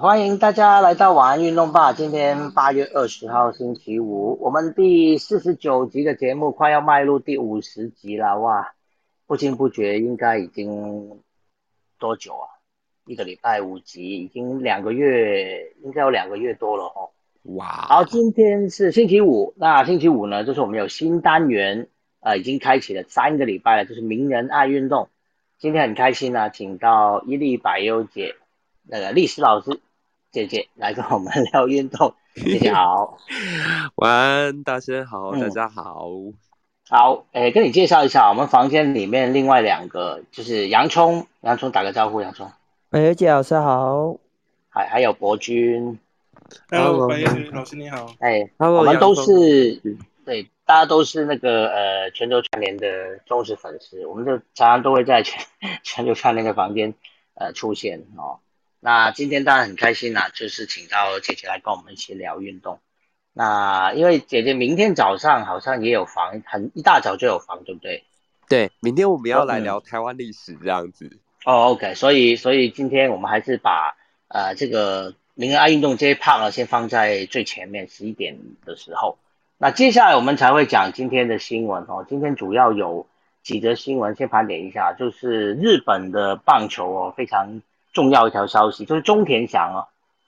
欢迎大家来到晚安运动吧。今天八月二十号星期五，我们第四十九集的节目快要迈入第五十集了，哇！不经不觉应该已经多久啊？一个礼拜五集，已经两个月，应该有两个月多了哦。哇！好，今天是星期五，那星期五呢，就是我们有新单元，呃，已经开启了三个礼拜了，就是名人爱运动。今天很开心呢，请到伊利百优姐那个历史老师姐姐来跟我们聊运动。姐姐好，晚安，大仙好，大家好。好，诶，跟你介绍一下，我们房间里面另外两个就是洋葱，洋葱打个招呼，洋葱。百优姐老师好。还还有博君。Hello，老师你好。哎，我们都是对。大家都是那个呃全球串联的忠实粉丝，我们就常常都会在全 全球串联的房间呃出现哦。那今天当然很开心啦，就是请到姐姐来跟我们一起聊运动。那因为姐姐明天早上好像也有房，很一大早就有房，对不对？对，明天我们要来聊台湾历史这样子。哦，OK，所以所以今天我们还是把呃这个名人爱运动这一 part 呢先放在最前面，十一点的时候。那接下来我们才会讲今天的新闻哦。今天主要有几则新闻，先盘点一下，就是日本的棒球哦，非常重要一条消息，就是中田翔啊，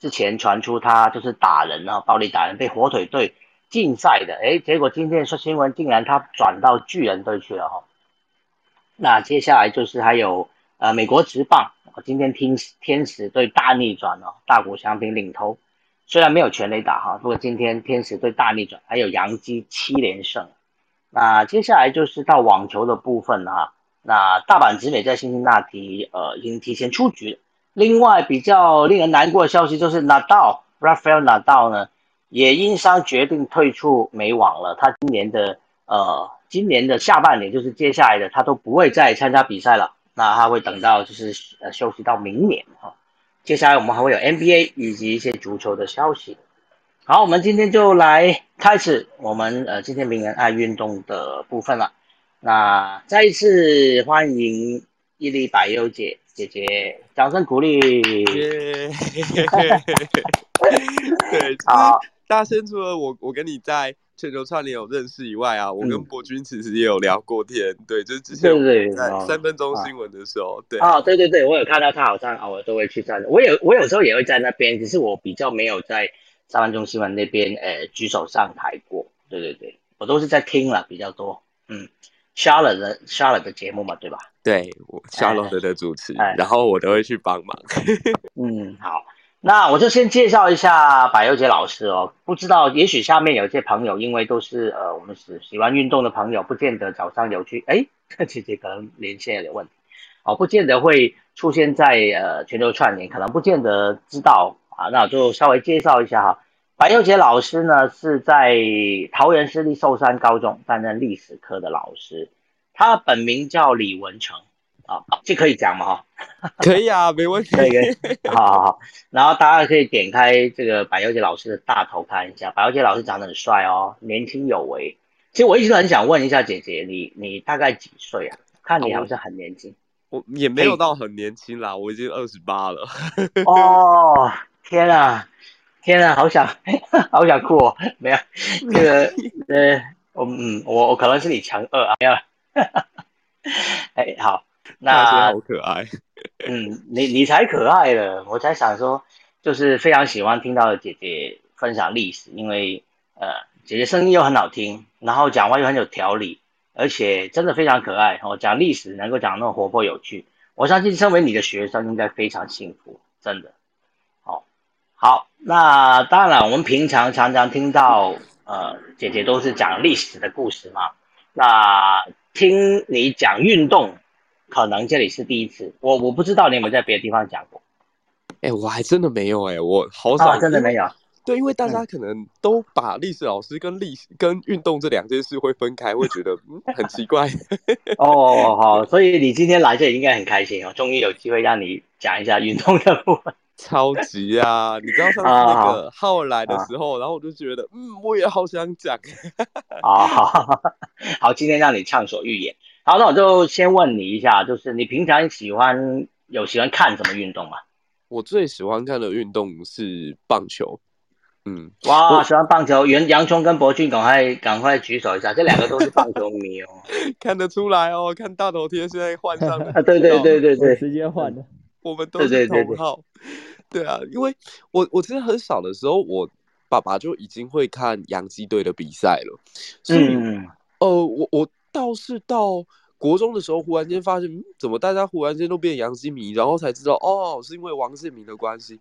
之前传出他就是打人啊，暴力打人，被火腿队禁赛的，哎，结果今天说新闻，竟然他转到巨人队去了哈。那接下来就是还有呃美国职棒，今天听天使队大逆转哦，大谷翔平领头。虽然没有全垒打哈，不过今天天使队大逆转，还有洋基七连胜。那接下来就是到网球的部分哈，那大阪直美在辛辛那提呃已经提前出局。另外比较令人难过的消息就是纳道 Rafael 纳道呢也因伤决定退出美网了。他今年的呃今年的下半年就是接下来的他都不会再参加比赛了。那他会等到就是呃休息到明年哈。接下来我们还会有 NBA 以及一些足球的消息。好，我们今天就来开始我们呃今天名人爱运动的部分了。那再一次欢迎伊利百优姐姐姐，掌声鼓励。对，好，大仙除了我，我跟你在。全球串联有认识以外啊，我跟博君其实也有聊过天，对，就是之前在三分钟新闻的时候，对，啊，对对对，我有看到他好像偶尔都会去站，我有我有时候也会在那边，只是我比较没有在三分钟新闻那边呃举手上台过，对对对，我都是在听了比较多，嗯，Charlotte 的 Charlotte 的节目嘛，对吧？对，我 Charlotte 的主持，然后我都会去帮忙，嗯，好。那我就先介绍一下柏优杰老师哦。不知道，也许下面有一些朋友，因为都是呃，我们是喜欢运动的朋友，不见得早上有去。哎，姐姐可能连线有点问题，哦，不见得会出现在呃全球串联，可能不见得知道啊。那我就稍微介绍一下哈。百优杰老师呢是在桃园市立寿山高中担任历史科的老师，他本名叫李文成。啊，这可以讲吗？哈，可以啊，没问题。可以，好好好。然后大家可以点开这个百优杰老师的大头看一下，百优杰老师长得很帅哦，年轻有为。其实我一直都很想问一下姐姐，你你大概几岁啊？看你好像很年轻。我也没有到很年轻啦，我已经二十八了。哦，天啊，天啊，好想 好想哭哦。没有，这个呃，我嗯，我我可能是你强二啊，没有。哎，好。那好可爱，嗯，你你才可爱了，我才想说，就是非常喜欢听到姐姐分享历史，因为呃，姐姐声音又很好听，然后讲话又很有条理，而且真的非常可爱。哦，讲历史能够讲那么活泼有趣，我相信身为你的学生应该非常幸福，真的。好，那当然，我们平常常常听到呃，姐姐都是讲历史的故事嘛，那听你讲运动。可能这里是第一次，我我不知道你有没有在别的地方讲过。哎，我还真的没有哎，我好少，真的没有。对，因为大家可能都把历史老师跟历史跟运动这两件事会分开，会觉得 很奇怪。哦，好，所以你今天来这里应该很开心哦，终于有机会让你讲一下运动的部分。超级啊！你知道上次那个浩尔来的时候，然后我就觉得，嗯，我也好想讲。啊，好，好，今天让你畅所欲言。好，那我就先问你一下，就是你平常喜欢有喜欢看什么运动吗？我最喜欢看的运动是棒球。嗯，哇，喜欢棒球，袁杨聪跟博俊，赶快赶快举手一下，这两个都是棒球迷哦，看得出来哦，看大头贴现在换上了，对对对对对，直接换了，我们都是同号，对啊，因为我我其实很小的时候，我爸爸就已经会看洋基队的比赛了，所以呃，我我倒是到。国中的时候，忽然间发现，怎么大家忽然间都变洋基迷，然后才知道，哦，是因为王建民的关系。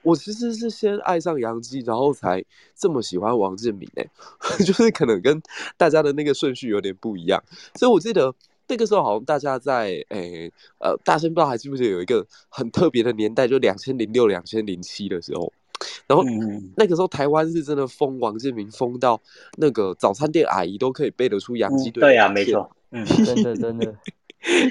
我其实是先爱上杨基，然后才这么喜欢王建民诶，就是可能跟大家的那个顺序有点不一样。所以我记得那个时候，好像大家在诶呃，大声不知道还记不记得有一个很特别的年代，就两千零六、两千零七的时候，然后那个时候台湾是真的封王建民，封到那个早餐店阿姨都可以背得出洋基队。对啊，没错。嗯，真的真的，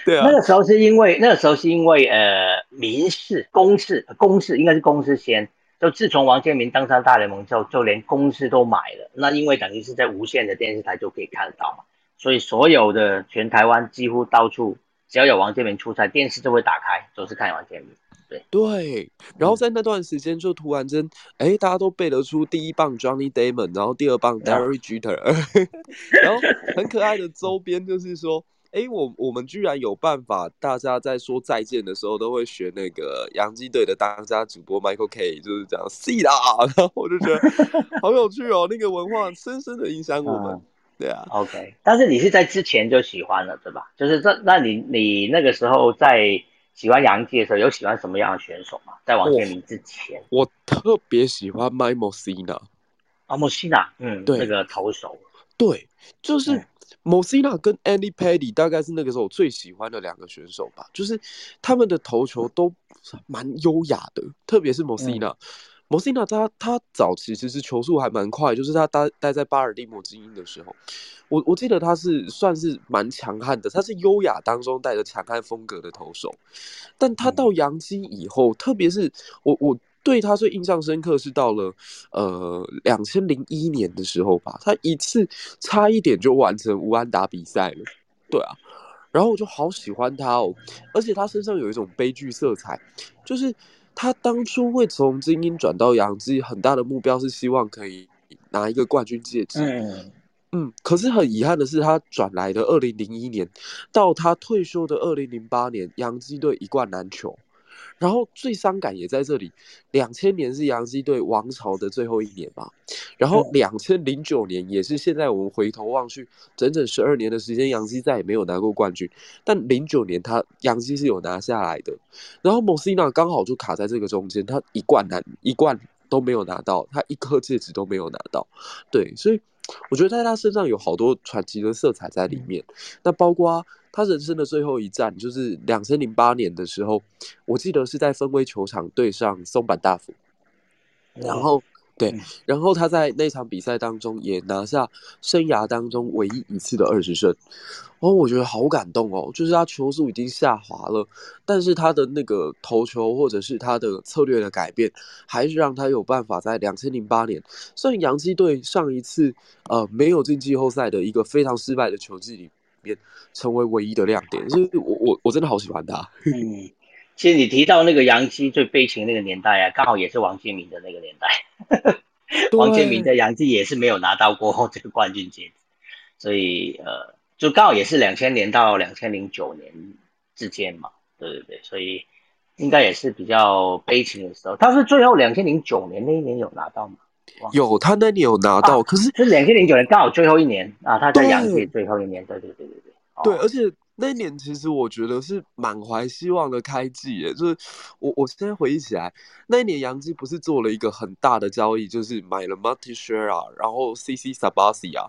对啊。那个时候是因为那个时候是因为呃民事公事公事应该是公事先，就自从王建民登上大联盟之后，就连公司都买了。那因为等于是在无线的电视台就可以看得到嘛，所以所有的全台湾几乎到处只要有王建民出差，电视就会打开，都是看王建民。对对，然后在那段时间就突然间，哎，大家都背得出第一棒 Johnny Damon，然后第二棒 Derek Jeter，然后很可爱的周边就是说，哎，我我们居然有办法，大家在说再见的时候都会学那个洋基队的当家主播 Michael K，就是这样 See 啦，然后我就觉得好有趣哦，那个文化深深的影响我们。对啊，OK，但是你是在之前就喜欢了，对吧？就是这，那你你那个时候在。喜欢杨基的时候，有喜欢什么样的选手吗？在王建民之前，我特别喜欢 m y m o s i n a 啊，莫西纳，嗯，对，那个投手，对，就是 m o s i n a 跟 Andy Paddy，大概是那个时候我最喜欢的两个选手吧。就是他们的投球都蛮优雅的，特别是 m o s i n a 莫西纳他他早期其实球速还蛮快，就是他待待在巴尔的摩精英的时候，我我记得他是算是蛮强悍的，他是优雅当中带着强悍风格的投手，但他到洋基以后，特别是我我对他最印象深刻是到了呃两千零一年的时候吧，他一次差一点就完成无安打比赛了，对啊，然后我就好喜欢他哦，而且他身上有一种悲剧色彩，就是。他当初会从精英转到洋基，很大的目标是希望可以拿一个冠军戒指。嗯嗯，可是很遗憾的是，他转来的二零零一年到他退休的二零零八年，洋基队一冠难求。然后最伤感也在这里，两千年是洋基队王朝的最后一年嘛，然后两千零九年也是现在我们回头望去，整整十二年的时间，洋基再也没有拿过冠军，但零九年他洋基是有拿下来的，然后莫西纳刚好就卡在这个中间，他一冠难一冠都没有拿到，他一颗戒指都没有拿到，对，所以我觉得在他身上有好多传奇的色彩在里面，那包括。他人生的最后一战就是两千零八年的时候，我记得是在分威球场对上松坂大辅，然后对，然后他在那场比赛当中也拿下生涯当中唯一一次的二十胜，哦，我觉得好感动哦，就是他球速已经下滑了，但是他的那个投球或者是他的策略的改变，还是让他有办法在两千零八年，虽然洋基队上一次呃没有进季后赛的一个非常失败的球季里。成为唯一的亮点，所以我我我真的好喜欢他。嗯，其实你提到那个杨基最悲情那个年代啊，刚好也是王建民的那个年代。王建民在杨基也是没有拿到过 这个冠军戒指，所以呃，就刚好也是两千年到两千零九年之间嘛。对对对，所以应该也是比较悲情的时候。他是最后两千零九年那一年有拿到吗？有，他那年有拿到，可是是两千零九年刚好最后一年啊，他在杨基最后一年，对对对对对。对，而且那年其实我觉得是满怀希望的开季耶，就是我我现在回忆起来，那一年杨基不是做了一个很大的交易，就是买了 Marty s h a r a 然后 CC Sabathia，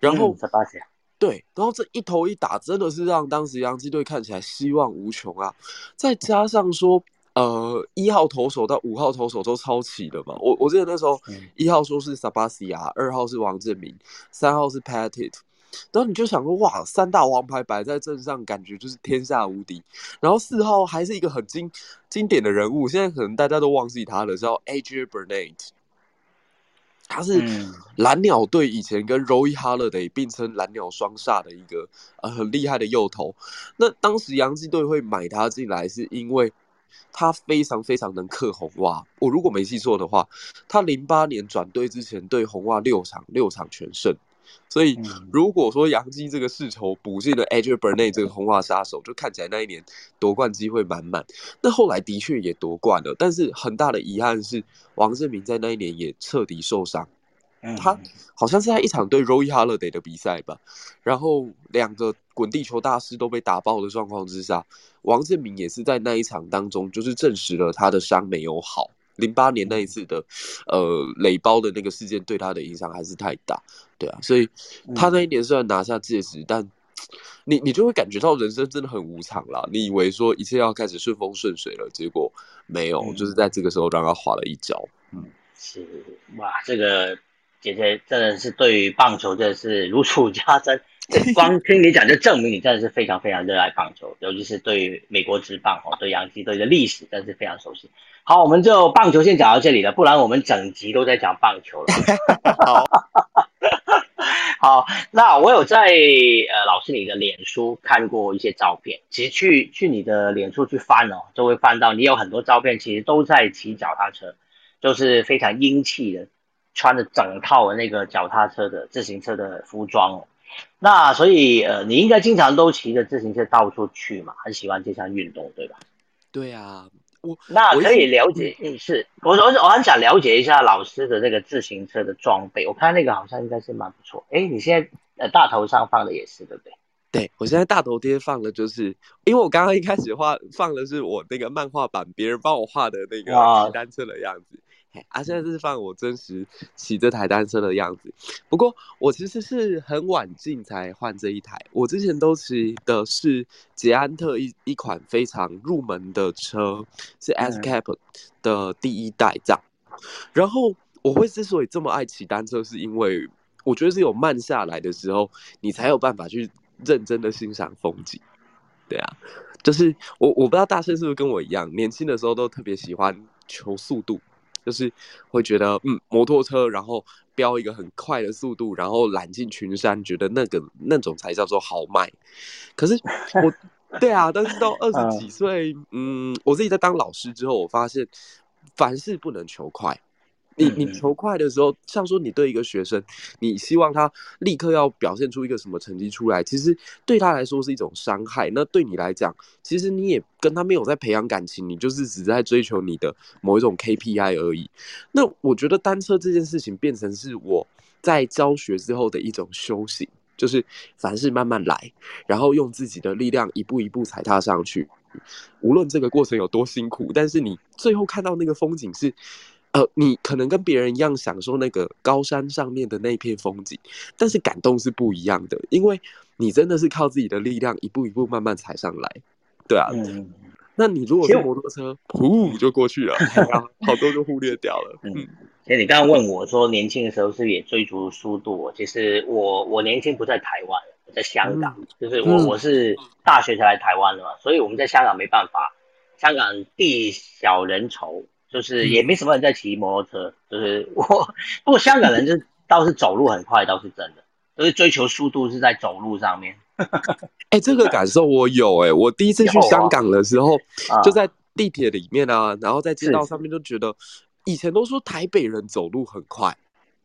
然后 Sabathia，对，然后这一头一打真的是让当时杨基队看起来希望无穷啊，再加上说。呃，一号投手到五号投手都超齐了嘛？我我记得那时候一号说是 Sabathia，二号是王振明，三号是 Pattit，然后你就想说，哇，三大王牌摆在阵上，感觉就是天下无敌。然后四号还是一个很经经典的人物，现在可能大家都忘记他了，叫 AJ Burnett，他是蓝鸟队以前跟 Roy Holiday 并称蓝鸟双煞的一个呃很厉害的右投。那当时洋基队会买他进来，是因为他非常非常能克红袜。我如果没记错的话，他零八年转队之前对红袜六场六场全胜。所以如果说杨基这个世仇补进了 Edge Burnett 这个红袜杀手，就看起来那一年夺冠机会满满。那后来的确也夺冠了，但是很大的遗憾是王振明在那一年也彻底受伤。他好像是在一场对 Roy Holiday 的比赛吧，然后两个滚地球大师都被打爆的状况之下，王建民也是在那一场当中，就是证实了他的伤没有好。零八年那一次的，呃，垒包的那个事件对他的影响还是太大，对啊，所以他那一年虽然拿下戒指，但你你就会感觉到人生真的很无常啦。你以为说一切要开始顺风顺水了，结果没有，就是在这个时候让他滑了一跤。嗯，是哇，这个。姐姐真的是对于棒球真的是如数家珍，光听你讲就证明你真的是非常非常热爱棒球，尤其是对于美国职棒哦，对洋基队的历史真的是非常熟悉。好，我们就棒球先讲到这里了，不然我们整集都在讲棒球了。好，好，那我有在呃老师你的脸书看过一些照片，其实去去你的脸书去翻哦，就会翻到你有很多照片，其实都在骑脚踏车，就是非常英气的。穿着整套的那个脚踏车的自行车的服装，那所以呃，你应该经常都骑着自行车到处去嘛，很喜欢这项运动，对吧？对啊，我那可以了解，嗯，是我我我很想了解一下老师的这个自行车的装备，我看那个好像应该是蛮不错。哎，你现在呃大头上放的也是对不对？对我现在大头贴放的就是，因为我刚刚一开始画放的是我那个漫画版别人帮我画的那个骑单车的样子。啊，现在是放我真实骑这台单车的样子。不过我其实是很晚进才换这一台，我之前都骑的是捷安特一一款非常入门的车，是 S Cap 的第一代这样。然后我会之所以这么爱骑单车，是因为我觉得是有慢下来的时候，你才有办法去认真的欣赏风景。对啊，就是我我不知道大圣是不是跟我一样，年轻的时候都特别喜欢求速度。就是会觉得，嗯，摩托车，然后飙一个很快的速度，然后揽进群山，觉得那个那种才叫做豪迈。可是 我，对啊，但是到二十几岁，嗯，我自己在当老师之后，我发现凡事不能求快。你你求快的时候，像说你对一个学生，你希望他立刻要表现出一个什么成绩出来，其实对他来说是一种伤害。那对你来讲，其实你也跟他没有在培养感情，你就是只在追求你的某一种 KPI 而已。那我觉得单车这件事情变成是我在教学之后的一种修行，就是凡事慢慢来，然后用自己的力量一步一步踩踏上去。无论这个过程有多辛苦，但是你最后看到那个风景是。呃，你可能跟别人一样享受那个高山上面的那片风景，但是感动是不一样的，因为你真的是靠自己的力量一步一步慢慢踩上来，对啊。嗯。那你如果是摩托车，噗就过去了，好多就忽略掉了。嗯。其实你刚刚问我说，年轻的时候是也追逐速度？其实我我年轻不在台湾，我在香港，就是我我是大学才来台湾的嘛，所以我们在香港没办法，香港地小人稠。就是也没什么人在骑摩托车，就是我。不过香港人就倒是走路很快，倒是真的，就是追求速度是在走路上面。哎，这个感受我有哎，我第一次去香港的时候，就在地铁里面啊，然后在街道上面就觉得，以前都说台北人走路很快，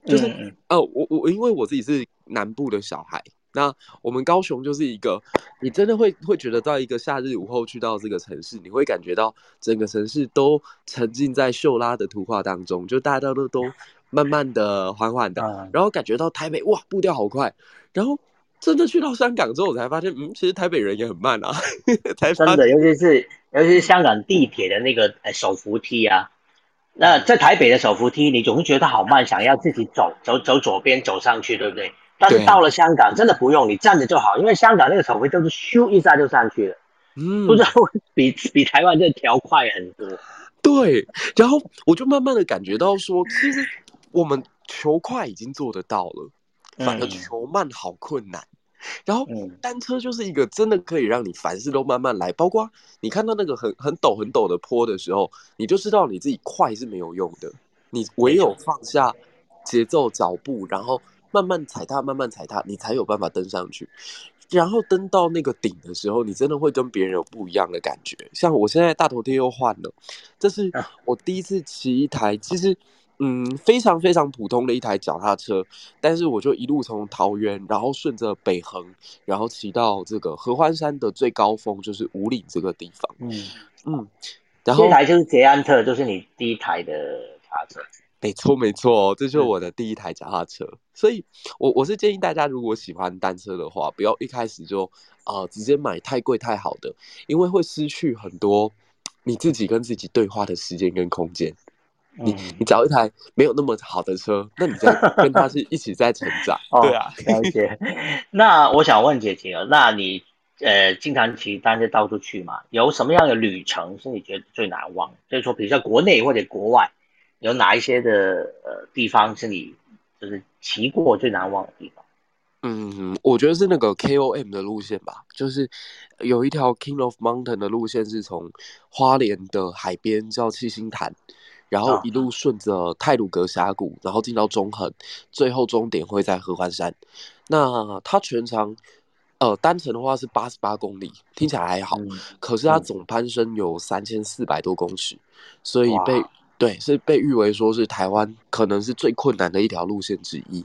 就是呃，我我因为我自己是南部的小孩。那我们高雄就是一个，你真的会会觉得到一个夏日午后去到这个城市，你会感觉到整个城市都沉浸在秀拉的图画当中，就大家都都慢慢的、缓缓的，然后感觉到台北哇步调好快，然后真的去到香港之后，我才发现，嗯，其实台北人也很慢啊，真的，尤其是尤其是香港地铁的那个呃手扶梯啊，那在台北的手扶梯，你总是觉得好慢，想要自己走走走左边走上去，对不对？但是到了香港，真的不用你站着就好，因为香港那个手挥就是咻一下就上去了，嗯，不知道比比台湾这条快很多。对，然后我就慢慢的感觉到说，其实我们求快已经做得到了，反而求慢好困难。然后单车就是一个真的可以让你凡事都慢慢来，包括你看到那个很很陡很陡的坡的时候，你就知道你自己快是没有用的，你唯有放下节奏脚步，然后。慢慢踩踏，慢慢踩踏，你才有办法登上去。然后登到那个顶的时候，你真的会跟别人有不一样的感觉。像我现在大头贴又换了，这是我第一次骑一台，其实嗯非常非常普通的一台脚踏车，但是我就一路从桃园，然后顺着北横，然后骑到这个合欢山的最高峰，就是五岭这个地方。嗯嗯，然后这台就是捷安特，就是你第一台的脚踏车。没错，没错，这就是我的第一台脚踏车。所以，我我是建议大家，如果喜欢单车的话，不要一开始就呃直接买太贵太好的，因为会失去很多你自己跟自己对话的时间跟空间。你你找一台没有那么好的车，那你在 跟他是一起在成长。对啊，了解。那我想问姐姐啊，那你呃经常骑单车到处去嘛？有什么样的旅程是你觉得最难忘？就是说，比如说国内或者国外。有哪一些的呃地方是你就是骑过最难忘的地方？嗯，我觉得是那个 KOM 的路线吧，就是有一条 King of Mountain 的路线是从花莲的海边叫七星潭，然后一路顺着泰鲁格峡谷，然后进到中横，最后终点会在合欢山。那它全长呃单程的话是八十八公里，听起来还好，可是它总攀升有三千四百多公尺，所以被。对，是被誉为说是台湾可能是最困难的一条路线之一。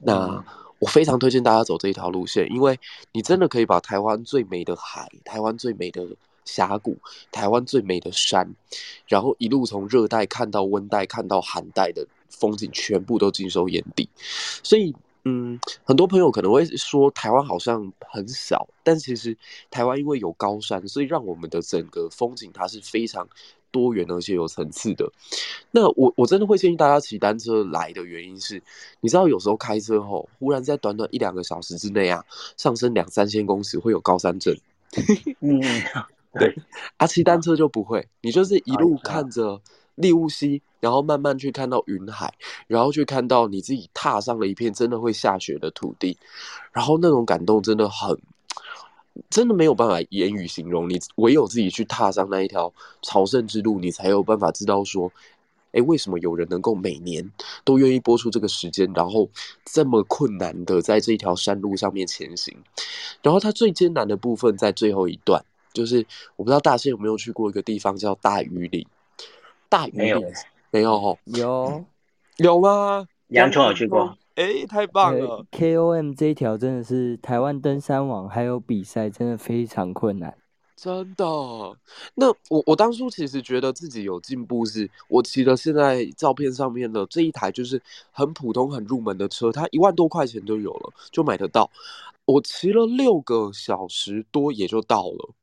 那我非常推荐大家走这一条路线，因为你真的可以把台湾最美的海、台湾最美的峡谷、台湾最美的山，然后一路从热带看到温带，看到寒带的风景，全部都尽收眼底。所以，嗯，很多朋友可能会说台湾好像很小，但其实台湾因为有高山，所以让我们的整个风景它是非常。多元而且有层次的，那我我真的会建议大家骑单车来的原因是，你知道有时候开车后，忽然在短短一两个小时之内啊，上升两三千公尺会有高山症。嗯，对，啊，骑单车就不会，你就是一路看着利物溪，然后慢慢去看到云海，然后去看到你自己踏上了一片真的会下雪的土地，然后那种感动真的很。真的没有办法言语形容，你唯有自己去踏上那一条朝圣之路，你才有办法知道说，哎，为什么有人能够每年都愿意播出这个时间，然后这么困难的在这一条山路上面前行。然后它最艰难的部分在最后一段，就是我不知道大仙有没有去过一个地方叫大屿岭。大屿岭没有？有有吗？洋葱有去过。哎，太棒了！K O M 这一条真的是台湾登山网还有比赛，真的非常困难。真的？那我我当初其实觉得自己有进步，是我骑的现在照片上面的这一台，就是很普通、很入门的车，它一万多块钱就有了，就买得到。我骑了六个小时多，也就到了。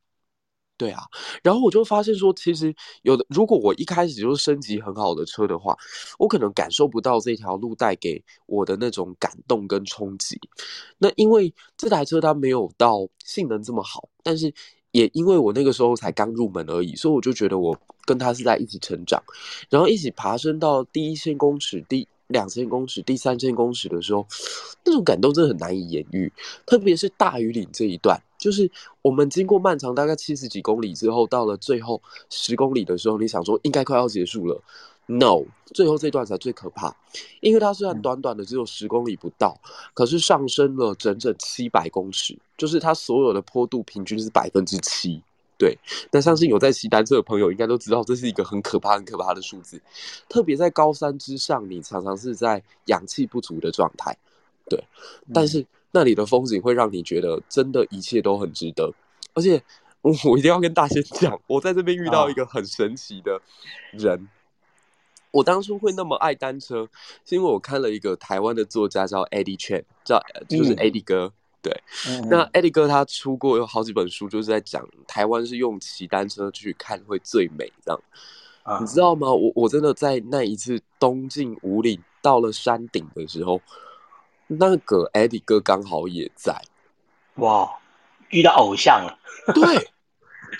对啊，然后我就发现说，其实有的，如果我一开始就是升级很好的车的话，我可能感受不到这条路带给我的那种感动跟冲击。那因为这台车它没有到性能这么好，但是也因为我那个时候才刚入门而已，所以我就觉得我跟他是在一起成长，然后一起爬升到第一千公尺、第两千公尺、第三千公尺的时候，那种感动真的很难以言喻，特别是大屿岭这一段。就是我们经过漫长大概七十几公里之后，到了最后十公里的时候，你想说应该快要结束了，no，最后这段才最可怕，因为它虽然短短的只有十公里不到，可是上升了整整七百公尺，就是它所有的坡度平均是百分之七，对。那相信有在骑单车的朋友应该都知道，这是一个很可怕、很可怕的数字，特别在高山之上，你常常是在氧气不足的状态，对，但是。那里的风景会让你觉得真的一切都很值得，而且我我一定要跟大仙讲，我在这边遇到一个很神奇的人。我当初会那么爱单车，是因为我看了一个台湾的作家叫 Eddie Chen，叫就是 Eddie 哥。对，那 Eddie 哥他出过有好几本书，就是在讲台湾是用骑单车去看会最美这样。你知道吗？我我真的在那一次东进五岭到了山顶的时候。那个 Eddie 哥刚好也在，哇，遇到偶像了。对，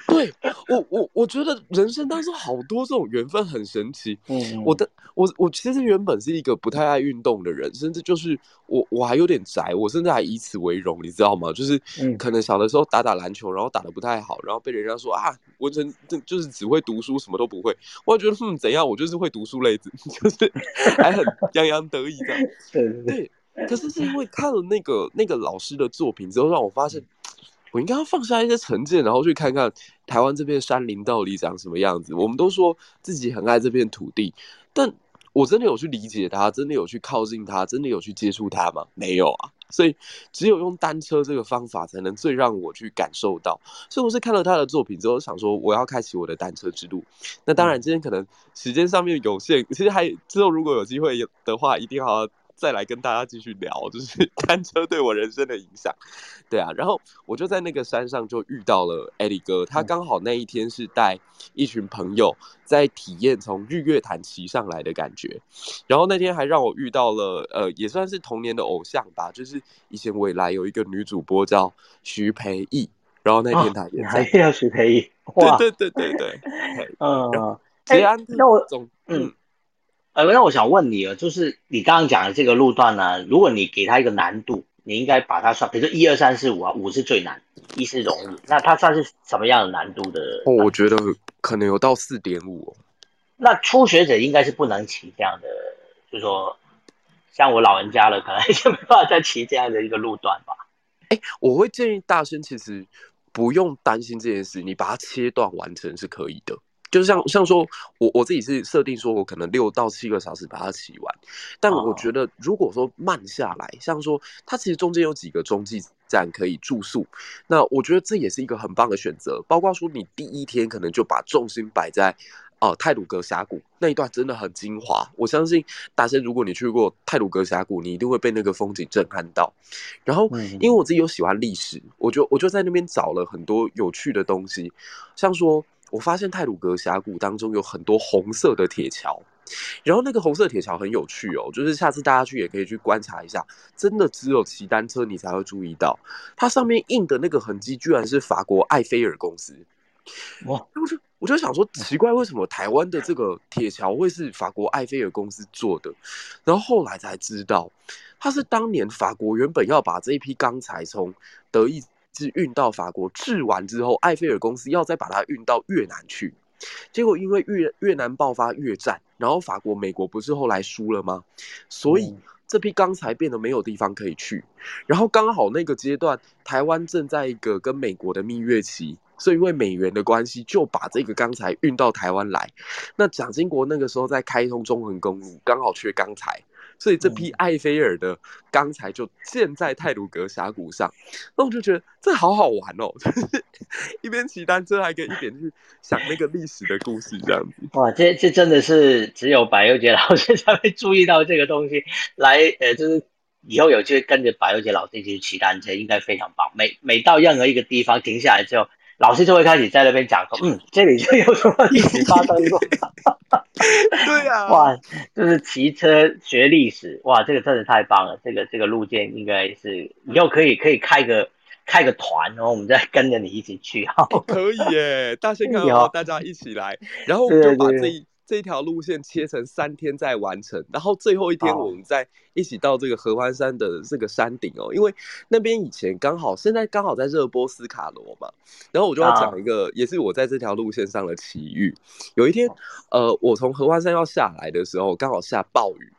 对我我我觉得人生当中好多这种缘分很神奇。嗯，我的我我其实原本是一个不太爱运动的人，甚至就是我我还有点宅，我甚至还以此为荣，你知道吗？就是可能小的时候打打篮球，然后打的不太好，然后被人家说啊，文成就是只会读书，什么都不会。我觉得嗯怎样，我就是会读书类子，就是还很洋洋得意的。对对对。可是是因为看了那个那个老师的作品之后，让我发现我应该要放下一些成见，然后去看看台湾这片山林到底长什么样子。我们都说自己很爱这片土地，但我真的有去理解它，真的有去靠近它，真的有去接触它吗？没有啊。所以只有用单车这个方法，才能最让我去感受到。所以我是看了他的作品之后，想说我要开启我的单车之路。那当然，今天可能时间上面有限，其实还之后如果有机会的话，一定要。再来跟大家继续聊，就是 单车对我人生的影响。对啊，然后我就在那个山上就遇到了艾利哥，他刚好那一天是带一群朋友在体验从日月潭骑上来的感觉。然后那天还让我遇到了，呃，也算是童年的偶像吧，就是以前未来有一个女主播叫徐培义，然后那天她也还要徐培义，对对对对对，嗯，杰安，那我总嗯。呃，那我想问你啊，就是你刚刚讲的这个路段呢，如果你给他一个难度，你应该把它算，比如说一二三四五啊，五是最难，一是容易，那它算是什么样的难度的？哦，我觉得可能有到四点五。那初学者应该是不能骑这样的，就是说像我老人家了，可能 就没办法再骑这样的一个路段吧。哎，我会建议大生其实不用担心这件事，你把它切断完成是可以的。就像像说，我我自己是设定说，我可能六到七个小时把它骑完。但我觉得，如果说慢下来，像说它其实中间有几个中继站可以住宿，那我觉得这也是一个很棒的选择。包括说，你第一天可能就把重心摆在哦泰鲁格峡谷那一段，真的很精华。我相信大仙，如果你去过泰鲁格峡谷，你一定会被那个风景震撼到。然后，因为我自己有喜欢历史，我就我就在那边找了很多有趣的东西，像说。我发现泰鲁格峡谷当中有很多红色的铁桥，然后那个红色铁桥很有趣哦，就是下次大家去也可以去观察一下，真的只有骑单车你才会注意到，它上面印的那个痕迹居然是法国埃菲尔公司。哇！我就我就想说奇怪，为什么台湾的这个铁桥会是法国埃菲尔公司做的？然后后来才知道，它是当年法国原本要把这一批钢材从德意。是运到法国治完之后，埃菲尔公司要再把它运到越南去，结果因为越越南爆发越战，然后法国、美国不是后来输了吗？所以这批钢材变得没有地方可以去，然后刚好那个阶段，台湾正在一个跟美国的蜜月期，所以因为美元的关系，就把这个钢材运到台湾来。那蒋经国那个时候在开通中横公路，刚好缺钢材。所以这批埃菲尔的钢材就建在泰鲁格峡谷上，那我就觉得这好好玩哦，就是 一边骑单车还可以一边去想那个历史的故事这样子。哇，这这真的是只有白幼杰老师才会注意到这个东西，来呃，就是以后有机会跟着白幼杰老师一起去骑单车，应该非常棒。每每到任何一个地方停下来之后。老师就会开始在那边讲说，嗯，这里就有什么历史发生过。对呀，哇，就是骑车学历史，哇，这个真的太棒了。这个这个路线应该是以后可以可以开个开个团，然后我们再跟着你一起去。可以耶，大声看好大家一起来，然后我们就把这一。这一条路线切成三天再完成，然后最后一天我们再一起到这个合欢山的这个山顶哦，因为那边以前刚好现在刚好在热波斯卡罗嘛，然后我就要讲一个，也是我在这条路线上的奇遇。有一天，呃，我从合欢山要下来的时候，刚好下暴雨。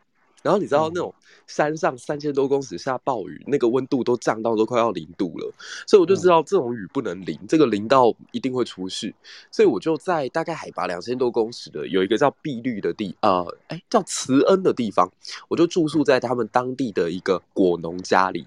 然后你知道那种山上三千多公尺下暴雨，那个温度都降到都快要零度了，所以我就知道这种雨不能淋，这个淋到一定会出事，所以我就在大概海拔两千多公尺的有一个叫碧绿的地，呃，哎叫慈恩的地方，我就住宿在他们当地的一个果农家里。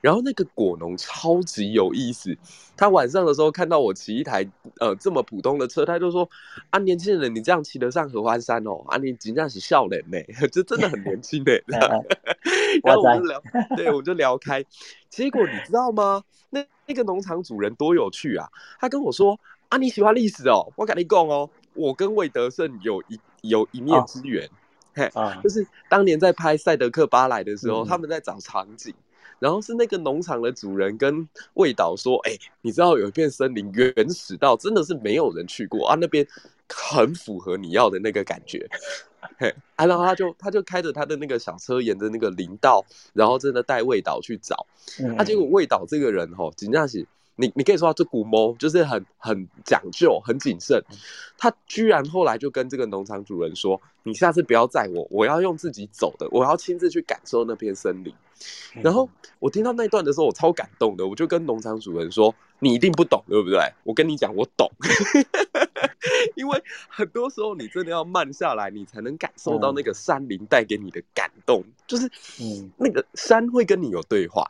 然后那个果农超级有意思，他晚上的时候看到我骑一台呃这么普通的车，他就说：“啊，年轻人，你这样骑得上合欢山哦？啊，你尽量是笑脸呢，这真的很年轻呢。然后我们就聊，对，我就聊开。结果你知道吗？那那个农场主人多有趣啊！他跟我说：“啊，你喜欢历史哦？我跟你讲哦，我跟魏德胜有一有一面之缘，嘿，就是当年在拍《赛德克巴莱》的时候，他们在找场景。”然后是那个农场的主人跟味道说：“哎，你知道有一片森林原始到真的是没有人去过啊，那边很符合你要的那个感觉。”嘿，啊，然后他就他就开着他的那个小车，沿着那个林道，然后真的带味道去找。他结果味道这个人吼，紧张是，你你可以说他这古猫就是很很讲究、很谨慎。他居然后来就跟这个农场主人说：“你下次不要载我，我要用自己走的，我要亲自去感受那片森林。”然后我听到那段的时候，我超感动的，我就跟农场主人说：“你一定不懂，对不对？我跟你讲，我懂。因为很多时候你真的要慢下来，你才能感受到那个山林带给你的感动，就是嗯，那个山会跟你有对话。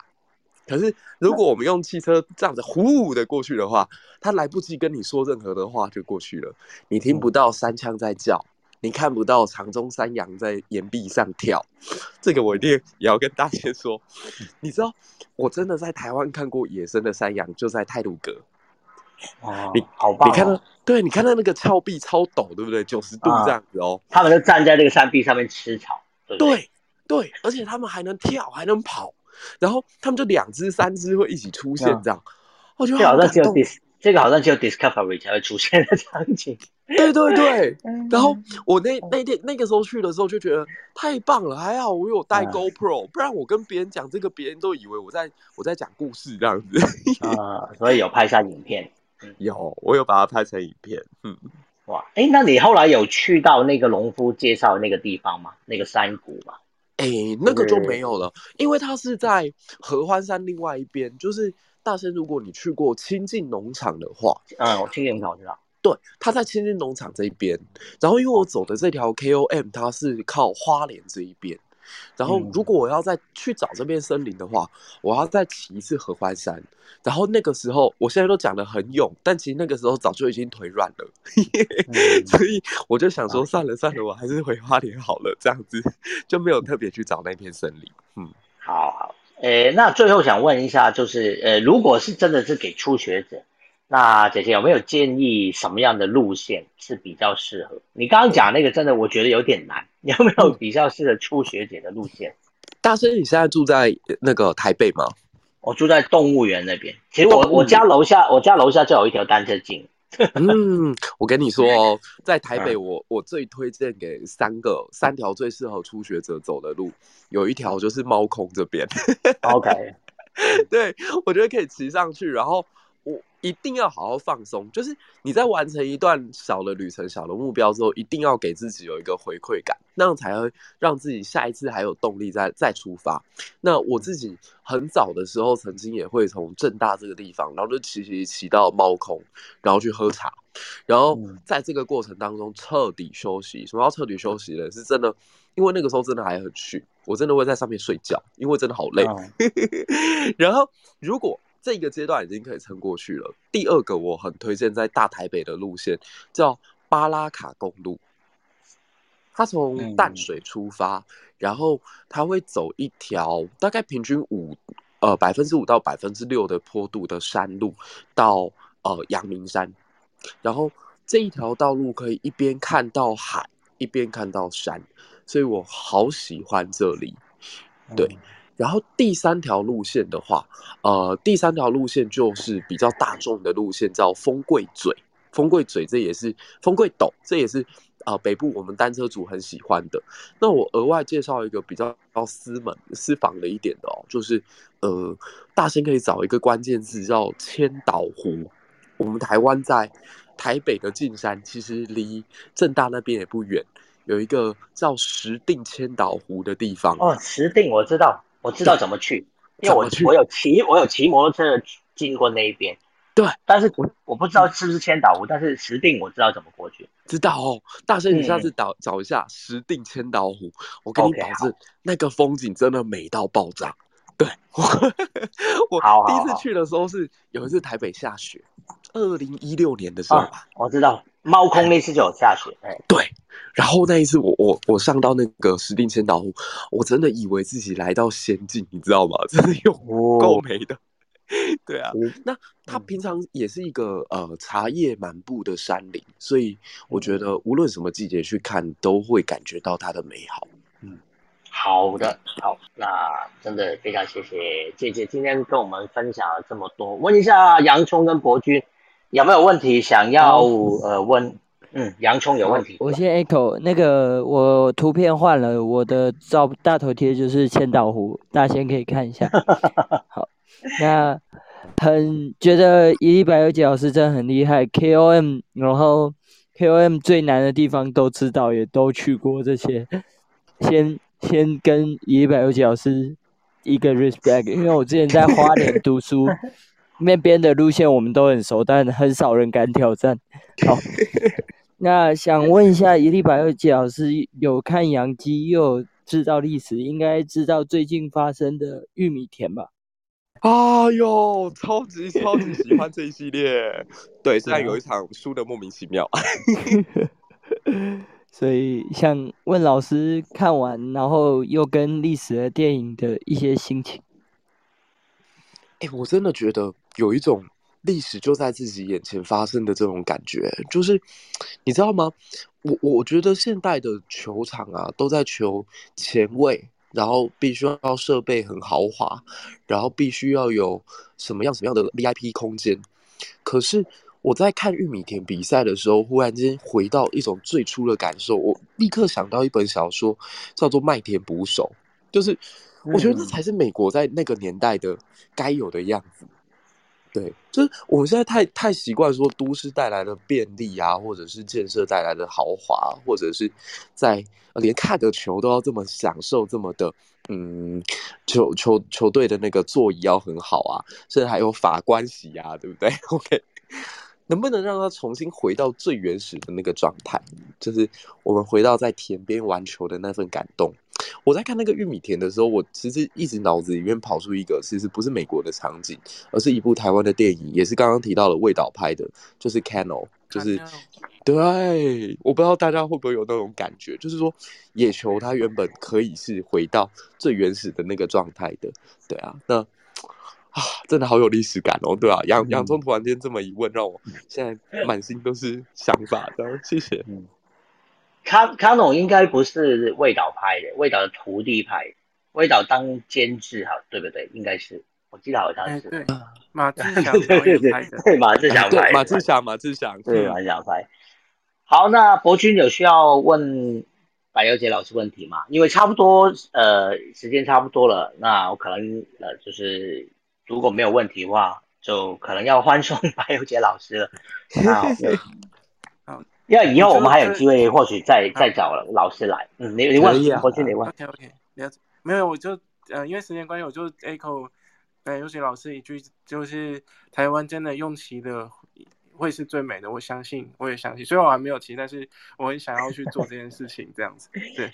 可是如果我们用汽车这样子呼的过去的话，它来不及跟你说任何的话就过去了，你听不到山枪在叫。”你看不到长中山羊在岩壁上跳，这个我一定也要跟大家说。你知道，我真的在台湾看过野生的山羊，就在泰鲁阁。哦，你好棒！你看到，对，你看到那个峭壁超陡，对不对？九十度这样子哦。他们就站在那个山壁上面吃草。对对，而且他们还能跳，还能跑，然后他们就两只、三只会一起出现这样。我觉得好感动。这个好像只有 Discovery 才会出现的场景。对对对，然后我那那天那个时候去的时候就觉得太棒了，还好我有带 GoPro，不然我跟别人讲这个，别人都以为我在我在讲故事这样子。啊，所以有拍下影片。有，我有把它拍成影片。嗯，哇，哎，那你后来有去到那个农夫介绍那个地方吗？那个山谷吗？哎，那个就没有了，因为它是在合欢山另外一边，就是大生，如果你去过亲近农场的话，嗯，我亲近农场知道。对，它在亲近农场这一边，然后因为我走的这条 KOM，它是靠花莲这一边，然后如果我要再去找这片森林的话，我要再骑一次合欢山，然后那个时候，我现在都讲的很勇，但其实那个时候早就已经腿软了，所以我就想说，算了算了，我还是回花莲好了，这样子就没有特别去找那片森林。嗯，好好，诶，那最后想问一下，就是呃，如果是真的是给初学者。那姐姐有没有建议什么样的路线是比较适合？你刚刚讲那个真的，我觉得有点难。你 有没有比较适合初学姐的路线？大师，你现在住在那个台北吗？我住在动物园那边。其实我我家楼下，我家楼下就有一条单车径。嗯，我跟你说哦，在台北，我我最推荐给三个三条最适合初学者走的路，有一条就是猫空这边。OK，对我觉得可以骑上去，然后。我一定要好好放松，就是你在完成一段小的旅程、小的目标之后，一定要给自己有一个回馈感，那样才会让自己下一次还有动力再再出发。那我自己很早的时候，曾经也会从正大这个地方，然后就骑骑骑到猫空，然后去喝茶，然后在这个过程当中彻底休息。什么叫彻底休息呢？是真的，因为那个时候真的还很虚，我真的会在上面睡觉，因为真的好累。然后如果这个阶段已经可以撑过去了。第二个我很推荐在大台北的路线叫巴拉卡公路，它从淡水出发，然后它会走一条大概平均五呃百分之五到百分之六的坡度的山路到呃阳明山，然后这一条道路可以一边看到海一边看到山，所以我好喜欢这里，对。然后第三条路线的话，呃，第三条路线就是比较大众的路线，叫丰贵嘴。丰贵嘴这也是丰贵陡，这也是啊北部我们单车组很喜欢的。那我额外介绍一个比较私门私房的一点的哦，就是呃，大兴可以找一个关键字叫千岛湖。我们台湾在台北的近山，其实离正大那边也不远，有一个叫石定千岛湖的地方。哦，石定我知道。我知道怎么去，因为我我有骑我有骑摩托车经过那一边，对，但是我我不知道是不是千岛湖，但是石定我知道怎么过去，知道哦。大生，你下次找找一下石定千岛湖，我跟你保证，那个风景真的美到爆炸。对，我 我第一次去的时候是有一次台北下雪，二零一六年的时候吧，我知道猫空那次就有下雪，哎，对。然后那一次，我我我上到那个石定千岛湖，我真的以为自己来到仙境，你知道吗？真的有够美的。对啊，那它平常也是一个呃茶叶满布的山林，所以我觉得无论什么季节去看，都会感觉到它的美好。嗯，好的，好，那真的非常谢谢姐姐今天跟我们分享了这么多。问一下洋葱跟博君有没有问题想要呃问？嗯，洋葱有问题。我先 echo 那个，我图片换了，我的照大头贴就是千岛湖，大家先可以看一下。好，那很觉得一百有几老师真的很厉害，KOM，然后 KOM 最难的地方都知道，也都去过这些。先先跟一百有几老师一个 respect，因为我之前在花莲读书，那边的路线我们都很熟，但很少人敢挑战。好，那想问一下，一粒百二杰老师有看杨基又知道历史，应该知道最近发生的玉米田吧？啊哟，超级超级喜欢这一系列。对，虽然有一场输的莫名其妙。所以想问老师，看完然后又跟历史的电影的一些心情。哎，我真的觉得有一种历史就在自己眼前发生的这种感觉，就是你知道吗？我我觉得现代的球场啊，都在求前卫。然后必须要设备很豪华，然后必须要有什么样什么样的 VIP 空间。可是我在看玉米田比赛的时候，忽然间回到一种最初的感受，我立刻想到一本小说，叫做《麦田捕手》，就是我觉得那才是美国在那个年代的该有的样子。对，就是我们现在太太习惯说都市带来的便利啊，或者是建设带来的豪华，或者是在连看个球都要这么享受，这么的，嗯，球球球队的那个座椅要很好啊，甚至还有法官席啊，对不对？OK，能不能让他重新回到最原始的那个状态？就是我们回到在田边玩球的那份感动。我在看那个玉米田的时候，我其实一直脑子里面跑出一个，其实不是美国的场景，而是一部台湾的电影，也是刚刚提到的味道拍的，就是 Cano，就是对，我不知道大家会不会有那种感觉，就是说野球它原本可以是回到最原始的那个状态的，对啊，那啊真的好有历史感哦，对啊，杨杨聪突然间这么一问，让我现在满心都是想法的，谢谢。卡卡农应该不是魏导拍的，魏导的徒弟拍，魏导当监制哈，对不对？应该是，我记得好像是。对，马志祥对马志祥拍，马志祥，马志祥，对马志祥拍。好，那博君有需要问白优杰老师问题吗？因为差不多，呃，时间差不多了，那我可能呃，就是如果没有问题的话，就可能要欢送 白优杰老师了。好。因为以后我们还有机会，或许再再找老师来。嗯，你你问，或许你问。OK OK，没有，我就呃，因为时间关系，我就 echo 对尤其老师一句，就是台湾真的用骑的会是最美的，我相信，我也相信。虽然我还没有骑，但是我很想要去做这件事情，这样子。对。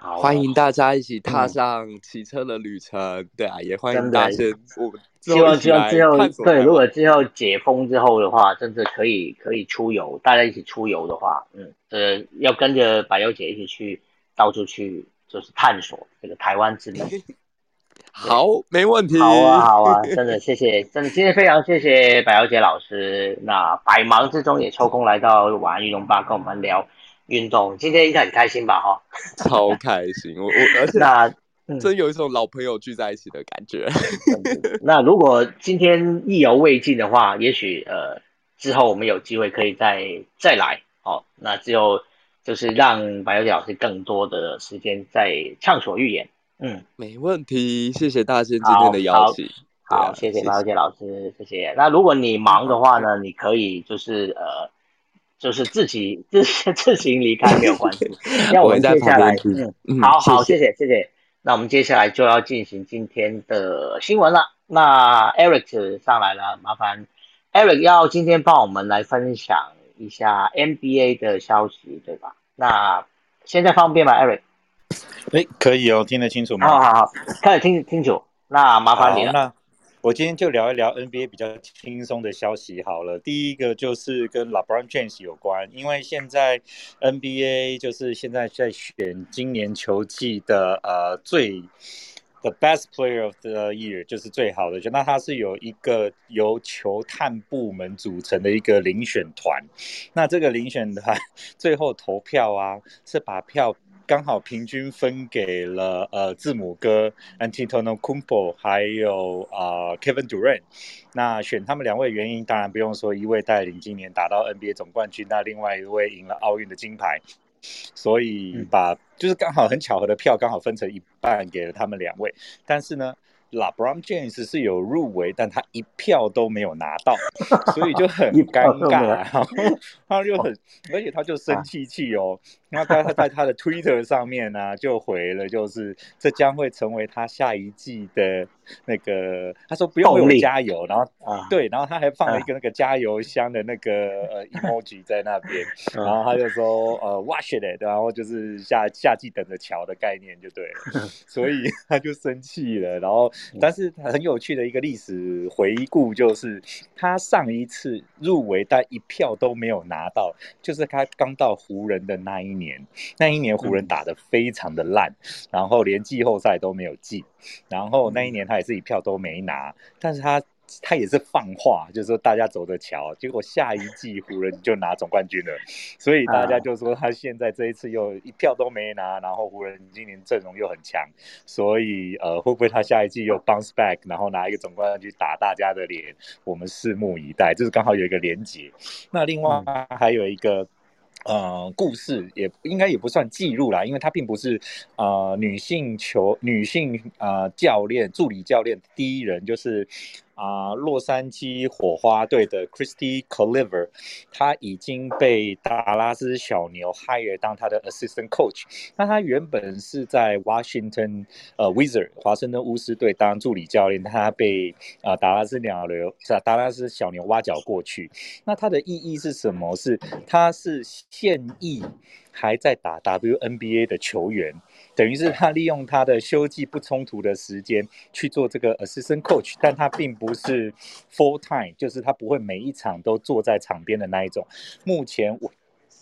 欢迎大家一起踏上骑车的旅程，对啊，也欢迎大家。我们希望之后之后对，如果之后解封之后的话，真的可以可以出游，大家一起出游的话，嗯，呃，要跟着百优姐一起去到处去，就是探索这个台湾之旅。好，没问题。好啊，好啊，真的谢谢，真的今天非常谢谢百优姐老师，那百忙之中也抽空来到晚安运动吧，跟我们聊。运动今天应该很开心吧？哈，超开心！我我而且 那真有一种老朋友聚在一起的感觉。那如果今天意犹未尽的话，也许呃之后我们有机会可以再再来。哦，那只有就是让白小姐老师更多的时间在畅所欲言。嗯，没问题，谢谢大仙今天的邀请。好，谢谢白小姐老师，谢谢。那如果你忙的话呢，你可以就是呃。就是自己自 自行离开没有关系，那我们接下来，嗯，好好，谢谢谢谢。那我们接下来就要进行今天的新闻了。那 Eric 上来了，麻烦 Eric 要今天帮我们来分享一下 NBA 的消息，对吧？那现在方便吗，Eric？哎，可以哦，听得清楚吗？好好好，开始听清楚。那麻烦你了。我今天就聊一聊 NBA 比较轻松的消息好了。第一个就是跟 LeBron James 有关，因为现在 NBA 就是现在在选今年球季的呃最 the best player of the year，就是最好的。就那他是有一个由球探部门组成的一个遴选团，那这个遴选团 最后投票啊，是把票。刚好平均分给了呃字母哥 Antetokounmpo 还有啊 Kevin Durant。那选他们两位原因当然不用说，一位带领今年打到 NBA 总冠军，那另外一位赢了奥运的金牌，所以把就是刚好很巧合的票刚好分成一半给了他们两位。但是呢，LeBron James 是有入围，但他一票都没有拿到，所以就很尴尬。然 后他就很，而且他就生气气哦。然后他他在他的 Twitter 上面呢、就回了，就是这将会成为他下一季的那个，他说不用为我加油，然后啊，对，然后他还放了一个那个加油箱的那个呃 emoji 在那边，嗯然后他就说呃 wash it，然后就是夏夏季等着瞧的概念就对了，所以他就生气了。然后，但是很有趣的一个历史回顾就是，他上一次入围但一票都没有拿到，就是他刚到湖人的那一年。那一年湖人打得非常的烂，然后连季后赛都没有进，然后那一年他也是一票都没拿，但是他。他也是放话，就是说大家走着瞧，结果下一季湖人就拿总冠军了，所以大家就说他现在这一次又一票都没拿，然后湖人今年阵容又很强，所以呃会不会他下一季又 bounce back，然后拿一个总冠军打大家的脸，我们拭目以待。就是刚好有一个连结。那另外还有一个。呃，故事也应该也不算记录啦，因为它并不是呃女性球女性呃教练助理教练第一人，就是啊、洛杉矶火花队的 Christy Coliver，他已经被达拉斯小牛 hire 当他的 assistant coach。那他原本是在 Washington 呃 Wizard 华盛顿巫师队当助理教练，他被啊、达拉斯鸟流达拉斯小牛挖角过去。那他的意义是什么？是他是现役还在打 WNBA 的球员，等于是他利用他的休季不冲突的时间去做这个 assistant coach，但他并不是 full time，就是他不会每一场都坐在场边的那一种。目前我。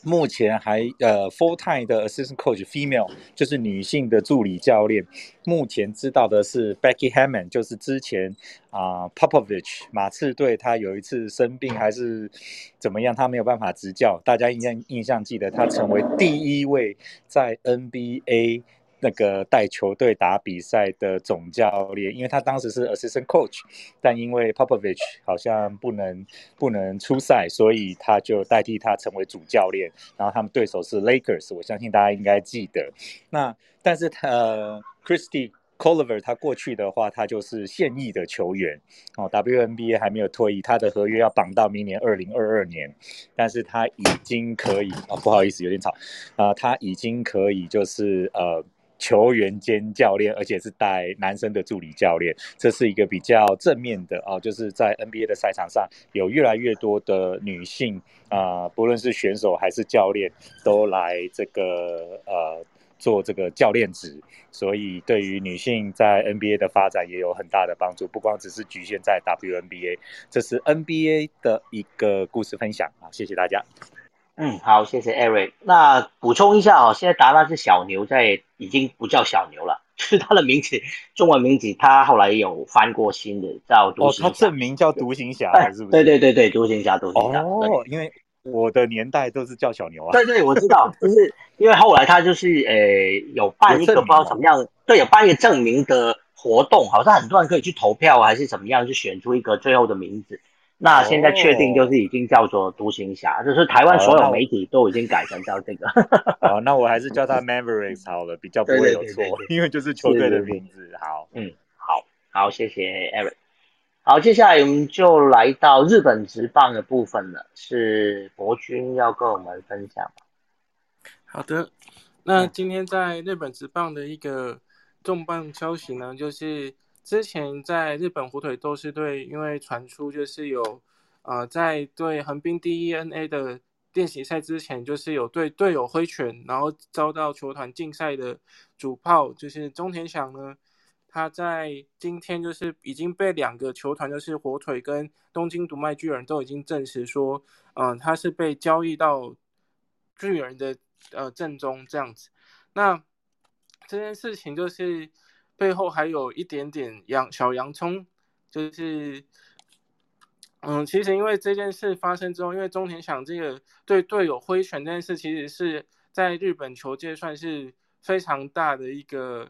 目前还呃 full time 的 assistant coach female 就是女性的助理教练，目前知道的是 Becky Hammond，就是之前啊、Popovich 马刺队他有一次生病还是怎么样，他没有办法执教，大家印象印象记得他成为第一位在 NBA 那个带球队打比赛的总教练，因为他当时是 assistant coach，但因为 Popovich 好像不能不能出赛，所以他就代替他成为主教练。然后他们对手是 Lakers，我相信大家应该记得。那但是他、呃、Christy Coliver 他过去的话，他就是现役的球员哦，WNBA 还没有退役，他的合约要绑到明年二零二二年，但是他已经可以哦，不好意思，有点吵啊、他已经可以就是呃。球员兼教练，而且是带男生的助理教练，这是一个比较正面的啊、就是在 NBA 的赛场上，有越来越多的女性啊、不论是选手还是教练，都来这个呃做这个教练职，所以对于女性在 NBA 的发展也有很大的帮助，不光只是局限在 WNBA，这是 NBA 的一个故事分享啊，谢谢大家。嗯，好，谢谢 Eric。那补充一下哦，现在达拉是小牛在已经不叫小牛了，就是他的名字，中文名字，他后来有翻过新的，叫独哦，行侠。他证明叫独行侠是不是？对对对对，独行侠，独行侠。对哦，因为我的年代都是叫小牛啊。对对，我知道，就是因为后来他就是呃有办一个不知道怎么样，对，有办一个证明的活动，好像很多人可以去投票还是怎么样，去选出一个最后的名字。那现在确定就是已经叫做独行侠，就是台湾所有媒体都已经改成叫这个。哦，那我还是叫他 Mavericks 好了，比较不会有错对对对对，因为就是球队的是是是名字。好，嗯，好，好，谢谢 Eric。好，接下来我们就来到日本职棒的部分了，是博君要跟我们分享？好的，那嗯今天在日本职棒的一个重磅消息呢，就是之前在日本火腿斗士队，因为传出就是有呃在对横滨 DENA 的练习赛之前，就是有对队友挥拳，然后遭到球团禁赛的主炮，就是中田翔呢，他在今天就是已经被两个球团，就是火腿跟东京读卖巨人都已经证实说，嗯、他是被交易到巨人的呃阵中这样子。那这件事情就是背后还有一点点洋小洋葱，就是嗯，其实因为这件事发生之后，因为中田想这个对队友挥拳这件事，其实是在日本球界算是非常大的一个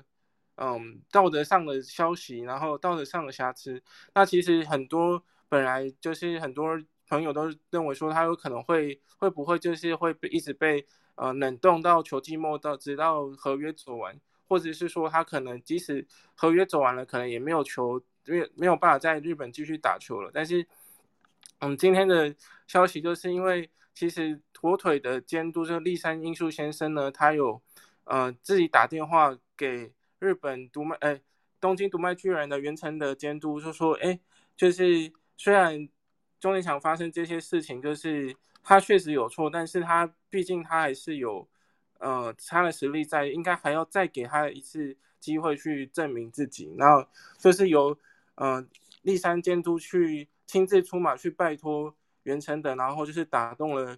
嗯道德上的消息，然后道德上的瑕疵。那其实很多本来就是很多朋友都认为说他有可能会会不会就是会被一直被呃冷冻到球季末到直到合约走完，或者是说他可能即使合约走完了，可能也没有球，因为没有办法在日本继续打球了。但是，嗯，今天的消息就是因为其实火腿的监督就是立山英树先生呢，他有呃自己打电话给日本独卖哎东京独卖巨人的原城的监督，就说哎，就是虽然中田翔发生这些事情，就是他确实有错，但是他毕竟他还是有。呃，他的实力在，应该还要再给他一次机会去证明自己。然后就是由呃立山监督去亲自出马去拜托袁成等，然后就是打动了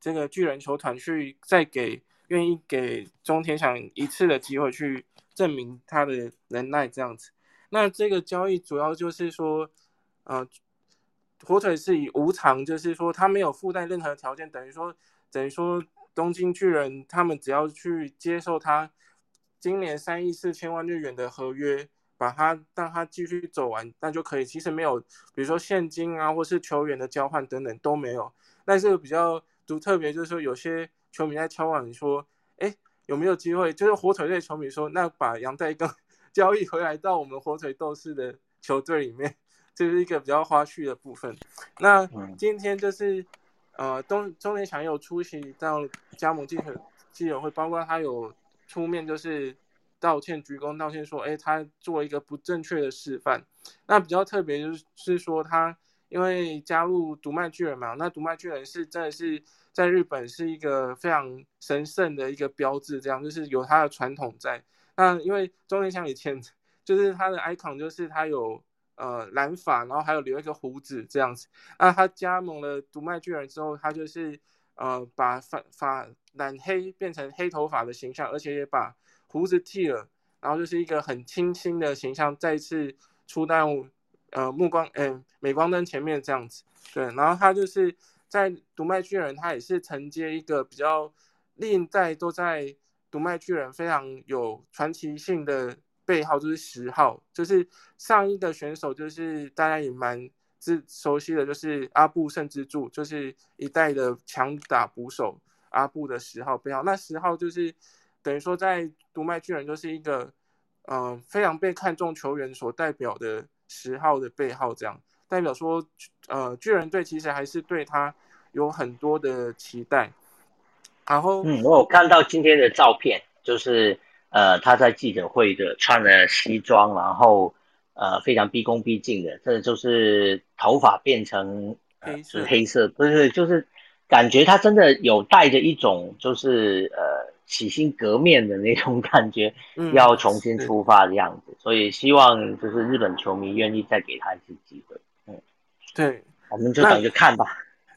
这个巨人球团去再给愿意给中田翔一次的机会去证明他的能耐这样子。那这个交易主要就是说，呃，火腿是以无偿，就是说他没有附带任何条件，等于说等于说。东京巨人他们只要去接受他今年三亿四千万日元的合约，把他让他继续走完，那就可以。其实没有，比如说现金啊，或是球员的交换等等都没有。但是比较独特别就是说，有些球迷在敲碗说：“哎，有没有机会？”就是火腿队球迷说：“那把杨代刚 交易回来到我们火腿斗士的球队里面，这是一个比较花絮的部分。”那今天就是。呃，东中田翔有出席到加盟记者记者会，包括他有出面就是道歉鞠躬道歉，说，哎，他做一个不正确的示范。那比较特别就是说，他因为加入独卖巨人嘛，那独卖巨人是真的是在日本是一个非常神圣的一个标志，这样就是有他的传统在。那因为中田翔以前 就是他的 icon 就是他有。呃，染发，然后还有留一个胡子这样子。那他加盟了独卖巨人之后，他就是呃把发发染黑变成黑头发的形象，而且也把胡子剃了，然后就是一个很清新的形象，再次出到呃目光嗯镁光灯前面这样子。对，然后他就是在独卖巨人，他也是承接一个比较历代都在独卖巨人非常有传奇性的。背号就是十号，就是上一个选手，就是大家也蛮知熟悉的，就是阿布圣之助，就是一代的强打捕手阿布的十号背号。那十号就是等于说在独卖巨人就是一个嗯非常被看重球员所代表的十号的背号，这样代表说呃巨人队其实还是对他有很多的期待。然后嗯，我有看到今天的照片，就是。呃，他在记者会的穿了西装，然后呃非常毕恭毕敬的，这就是头发变成黑是黑色，不是就是感觉他真的有带着一种就是呃洗心革面的那种感觉，要重新出发的样子，所以希望就是日本球迷愿意再给他一次机会。嗯，对，我们就等着看吧。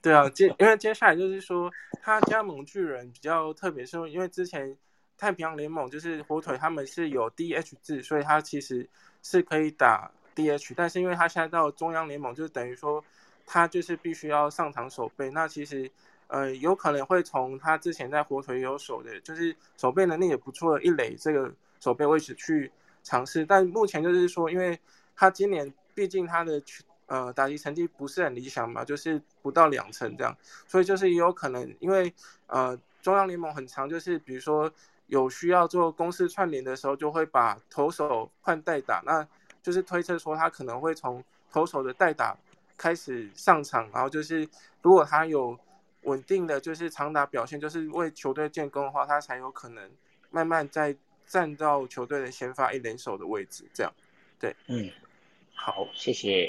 对啊，接因为接下来就是说他加盟巨人比较特别，是因为之前。太平洋联盟就是火腿，他们是有 DH 制，所以他其实是可以打 DH，但是因为他现在到中央联盟，就是等于说他就是必须要上场守备。那其实呃有可能会从他之前在火腿有守的，就是守备能力也不错的一垒这个守备位置去尝试。但目前就是说，因为他今年毕竟他的呃打击成绩不是很理想嘛，就是不到两成这样，所以就是也有可能因为呃中央联盟很长，就是比如说。有需要做公司串联的时候，就会把投手换代打，那就是推测说他可能会从投手的代打开始上场，然后就是如果他有稳定的就是长打表现，就是为球队建功的话，他才有可能慢慢再站到球队的先发一连手的位置。这样，对，嗯，好，谢谢。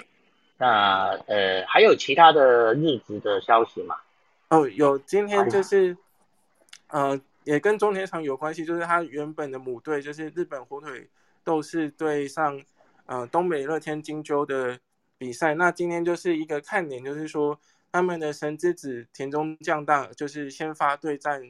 那呃，还有其他的日子的消息吗？哦，有，今天就是，呃。也跟中田场有关系，就是他原本的母队就是日本火腿斗士对上呃东北乐天金鹫的比赛。那今天就是一个看点，就是说他们的神之子田中将大就是先发对战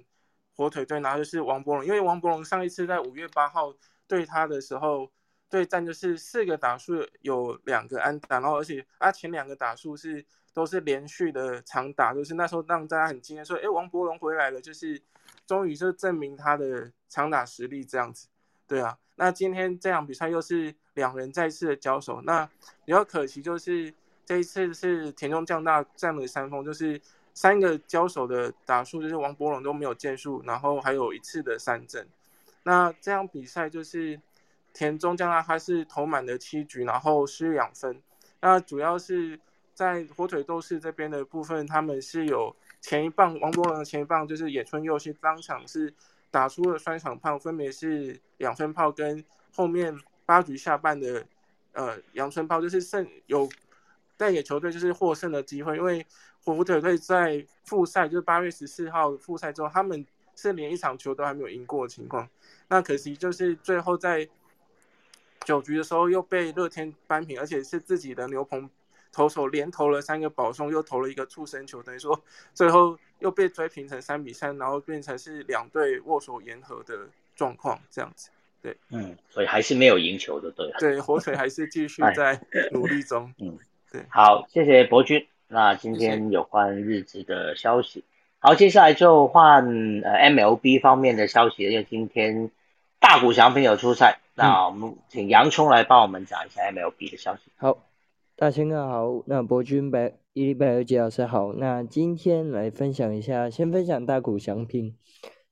火腿队，然后就是王柏荣，因为王柏荣上一次在五月八号对他的时候对战就是四个打数有两个安打，然后而且啊前两个打数是都是连续的长打，就是那时候让大家很惊讶，说哎王柏荣回来了，就是。终于就证明他的长打实力这样子，对啊。那今天这场比赛又是两人再次的交手，那比较可惜就是这一次是田中将大占了三分，就是三个交手的打数就是王博龙都没有建树，然后还有一次的三振。那这样比赛就是田中将大他是投满了七局，然后失两分。那主要是在火腿斗士这边的部分，他们是有前一棒王柏荣的前一棒就是野村佑希当场是打出了三场炮，分别是两分炮跟后面八局下半的呃阳春炮，就是胜有带给球队就是获胜的机会，因为火腿队在复赛就是八月十四号复赛之后，他们是连一场球都还没有赢过的情况，那可惜就是最后在。九局的时候又被乐天扳平，而且是自己的牛棚投手连投了三个保送，又投了一个触身球，等于说最后又被追平成三比三，然后变成是两队握手言和的状况，这样子。对，嗯，所以还是没有赢球的，对。对，火腿还是继续 在努力中。嗯，对。好，谢谢博君。那今天有关日职的消息，好，接下来就换呃 MLB 方面的消息，因为今天大谷翔平有出赛。那我们请洋葱来帮我们讲一下 MLB 的消息。好，大家好，那博君白伊利拜尔杰老师好。那今天来分享一下，先分享大谷翔平，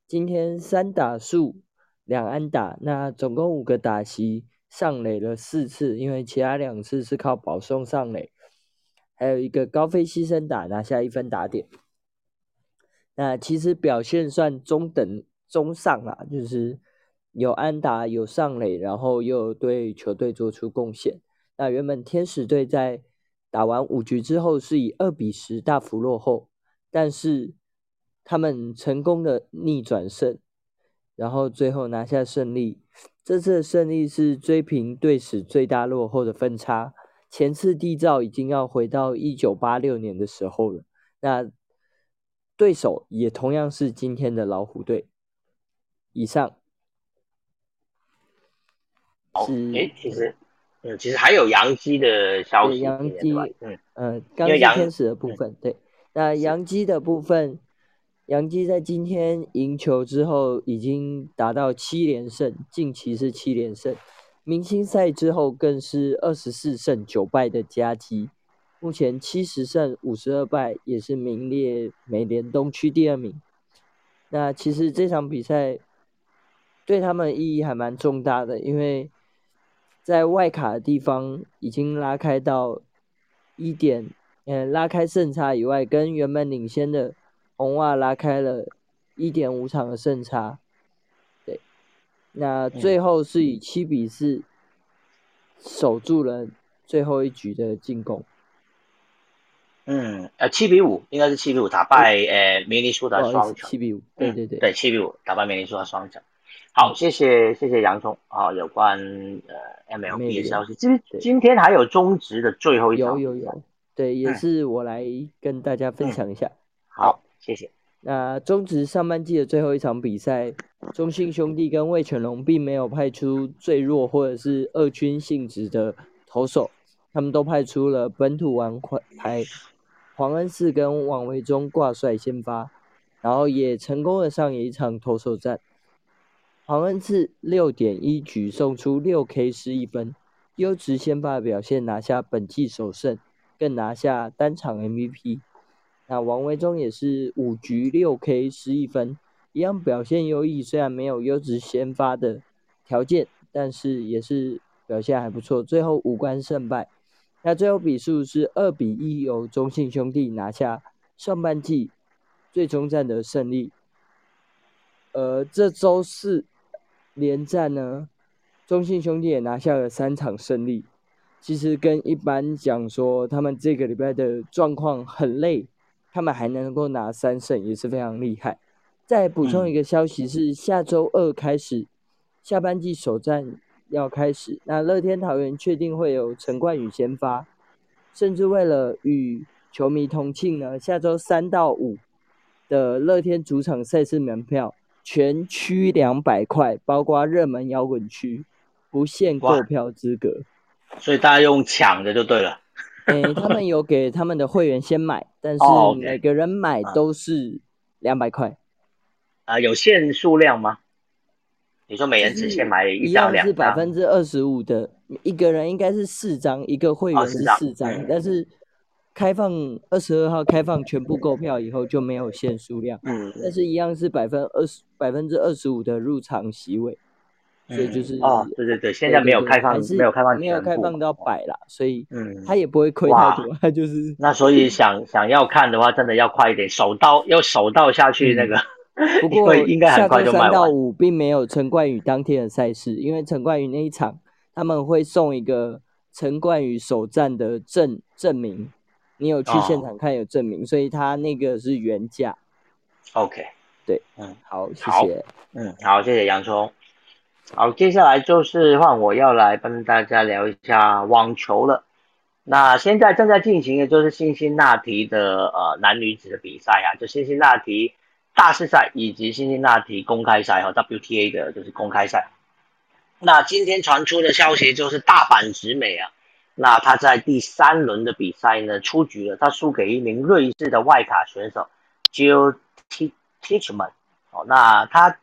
今天三打数两安打，那总共五个打席上垒了四次，因为其他两次是靠保送上垒，还有一个高飞牺牲打拿下一分打点。那其实表现算中等中上啦，就是。有安打，有上垒，然后又对球队做出贡献。那原本天使队在打完五局之后是以二比十大幅落后，但是他们成功的逆转胜，然后最后拿下胜利。这次的胜利是追平队史最大落后的分差，前次缔造已经要回到一九八六年的时候了。那对手也同样是今天的老虎队。以上。哎，其实，嗯，其实还有杨基的消息，杨基，嗯。嗯，刚是天使的部分，对，那杨基的部分，杨基在今天赢球之后，已经达到七连胜，近期是七连胜，明星赛之后更是二十四胜九败的佳绩，目前七十胜五十二败，也是名列美联东区第二名。那其实这场比赛对他们意义还蛮重大的，因为。在外卡的地方已经拉开到一点，嗯，拉开胜差以外，跟原本领先的红袜拉开了一点五场的胜差。对，那最后是以七比四守住了最后一局的进攻。嗯，呃，七比五应该是七比五打败呃明尼苏达双七比五，对对对，对七比五打败明尼苏达双强。好，谢谢谢谢洋葱啊，有关呃 MLB 的消息，今今天还有中职的最后一场，有有有，对，也是我来跟大家分享一下。好，谢谢。那中职上半季的最后一场比赛，中信兄弟跟魏全龙并没有派出最弱或者是二军性质的投手，他们都派出了本土王牌黄恩赐跟王维忠挂帅先发，然后也成功的上演一场投手战。黄恩赐六点一局送出六 K 失一分，优质先发表现拿下本季首胜，更拿下单场 MVP。那王维忠也是五局六 K 失一分，一样表现优异。虽然没有优质先发的条件，但是也是表现还不错。最后五关胜败，那最后比数是二比一，由中信兄弟拿下上半季最终战的胜利。呃，这周四。连战呢，中信兄弟也拿下了三场胜利。其实跟一般讲说，他们这个礼拜的状况很累，他们还能够拿三胜，也是非常厉害。再补充一个消息是，下周二开始，下半季首战要开始。那乐天桃园确定会有陈冠宇先发，甚至为了与球迷同庆呢，下周三到五的乐天主场赛事门票。全区两百块，包括热门摇滚区，不限购票资格，所以大家用抢的就对了。诶，他们有给他们的会员先买，但是每个人买都是两百块。啊，有限数量吗？你说每人只限买一张两张？是百分之二十五的，一个人应该是四张，一个会员是四张，但是开放二十二号开放全部购票以后就没有限数量，嗯，但是一样是百分二十百分之二十五的入场席位，所以就是哦，对对对，现在没有开放，没有开放，没有开放到百啦，所以嗯，他也不会亏太多，他就是那所以想想要看的话，真的要快一点，手到要手到下去那个。不过 应该很快就卖三到五并没有陈冠宇当天的赛事，因为陈冠宇那一场他们会送一个陈冠宇首战的证证明，你有去现场看有证明，所以他那个是原价。OK，对，嗯，好，谢谢，嗯，好，谢谢洋葱。好，接下来就是换我要来跟大家聊一下网球了。那现在正在进行的就是辛辛那提的呃男女子的比赛啊，就辛辛那提。大师赛以及辛辛那提公开赛和 WTA 的就是公开赛。那今天传出的消息就是大阪直美啊，那他在第三轮的比赛呢出局了，他输给一名瑞士的外卡选手 Jill Teachman。哦，那他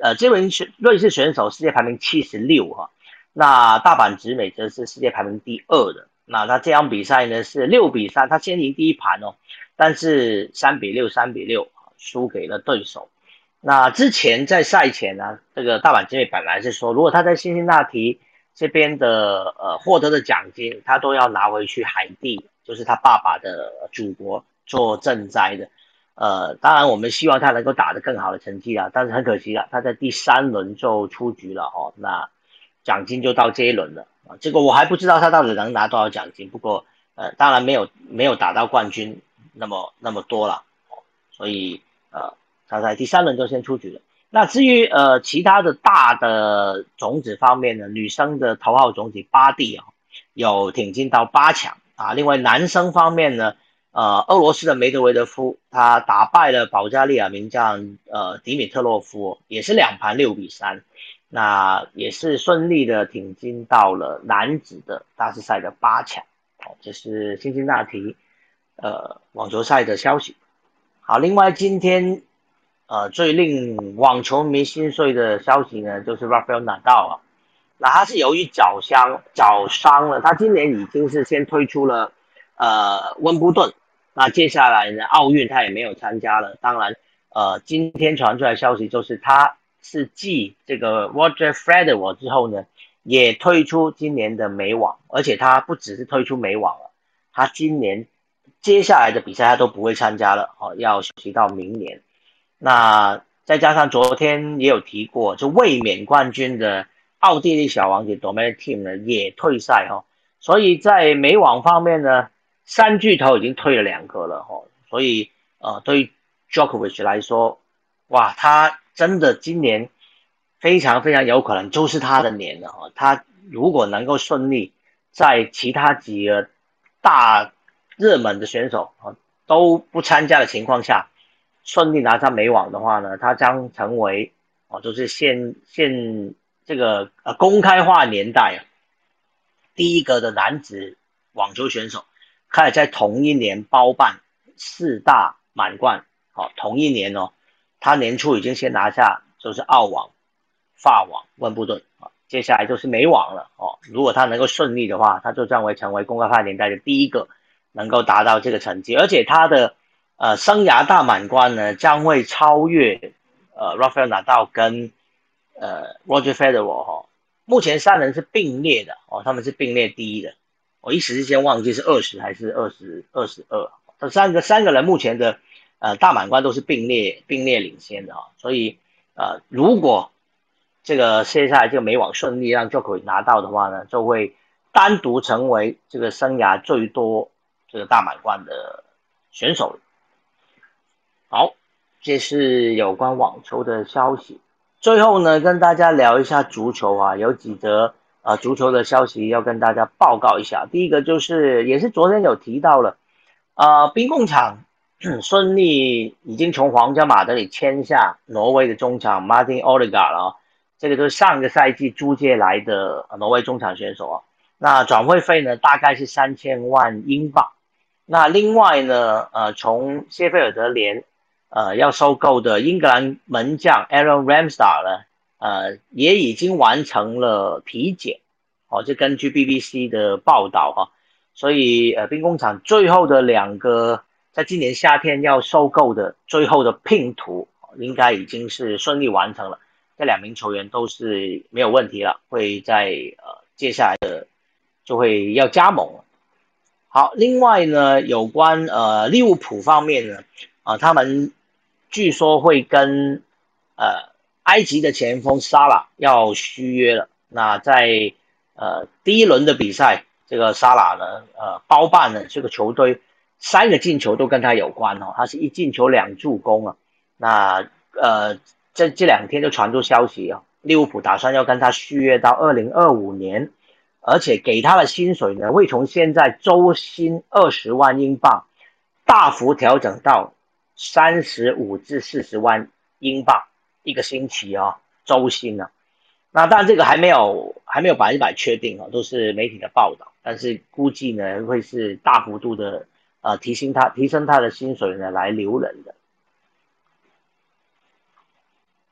呃这名选瑞士选手世界排名七十六哈，那大阪直美则是世界排名第二的。那他这场比赛呢是六比三，他先赢第一盘哦，但是三比六，三比六。输给了对手。那之前在赛前呢，这个大阪直美本来是说，如果他在辛辛那提这边的呃获得的奖金，他都要拿回去海地，就是他爸爸的祖国做赈灾的。呃，当然我们希望他能够打得更好的成绩啊，但是很可惜啊，他在第三轮就出局了哦。那奖金就到这一轮了啊，这个我还不知道他到底能拿多少奖金，不过呃，当然没有没有打到冠军那么那么多了，所以。呃，他在第三轮就先出局了。那至于呃其他的大的种子方面呢，女生的头号种子巴蒂啊，有挺进到八强啊。另外男生方面呢，呃，俄罗斯的梅德韦德夫他打败了保加利亚名将呃迪米特洛夫，也是两盘六比三，那也是顺利的挺进到了男子的大师赛的八强。好，这是辛辛那提呃网球赛的消息。好，另外今天，呃，最令网球迷心碎的消息呢，就是 Rafael Nadal 啊，那他是由于脚伤脚伤了，他今年已经是先推出了呃温布顿，那接下来呢奥运他也没有参加了。当然，呃，今天传出来消息就是他是继这个 Roger Federer 之后呢，也推出今年的美网，而且他不只是推出美网了，他今年。接下来的比赛他都不会参加了哦，要休息到明年。那再加上昨天也有提过，就卫冕冠军的奥地利小王子 Domenetim 呢也退赛哈，所以在美网方面呢，三巨头已经退了两个了哈，所以呃对于 Djokovic 来说，哇，他真的今年非常非常有可能就是他的年了哈，他如果能够顺利在其他几个大热门的选手啊都不参加的情况下，顺利拿下美网的话呢，他将成为哦，就是现现这个呃公开化年代啊第一个的男子网球选手，开始在同一年包办四大满贯。哦，同一年哦，他年初已经先拿下就是澳网、法网、温布顿啊，接下来就是美网了哦。如果他能够顺利的话，他就将会成为公开化年代的第一个。能够达到这个成绩，而且他的呃生涯大满贯呢将会超越呃 Rafael Nadal 跟呃 Roger Federer 哈，目前三人是并列的哦，他们是并列第一的，我一时之间忘记是二十还是二十二十二，这三个三个人目前的呃大满贯都是并列并列领先的哈，所以呃如果这个接下来这个美网顺利让 Djokovic 拿到的话呢，就会单独成为这个生涯最多。这个大满贯的选手，好，这是有关网球的消息。最后呢，跟大家聊一下足球啊，有几则呃足球的消息要跟大家报告一下。第一个就是，也是昨天有提到了，呃，兵工厂顺利已经从皇家马德里签下挪威的中场 Martin oligar，这个都是上个赛季租借来的挪威中场选手啊。那转会费呢，大概是三千万英镑。那另外呢，呃，从谢菲尔德联，呃，要收购的英格兰门将 Aaron Ramsdale 呢，呃，也已经完成了体检，哦，这根据 BBC 的报道哈，所以呃，兵工厂最后的两个在今年夏天要收购的最后的拼图，应该已经是顺利完成了。这两名球员都是没有问题了，会在呃接下来的就会要加盟了。好，另外呢，有关呃利物浦方面呢，啊，他们据说会跟呃埃及的前锋沙拉要续约了。那在呃第一轮的比赛，这个沙拉呢，呃包办了这个球队三个进球都跟他有关哦，他是一进球两助攻啊。那呃。这这两天就传出消息啊，利物浦打算要跟他续约到二零二五年，而且给他的薪水呢会从现在周薪二十万英镑，大幅调整到三十五至四十万英镑一个星期啊，周薪呢。那当然这个还没有还没有百分之百确定啊，都是媒体的报道，但是估计呢会是大幅度的呃提升他提升他的薪水呢来留人的。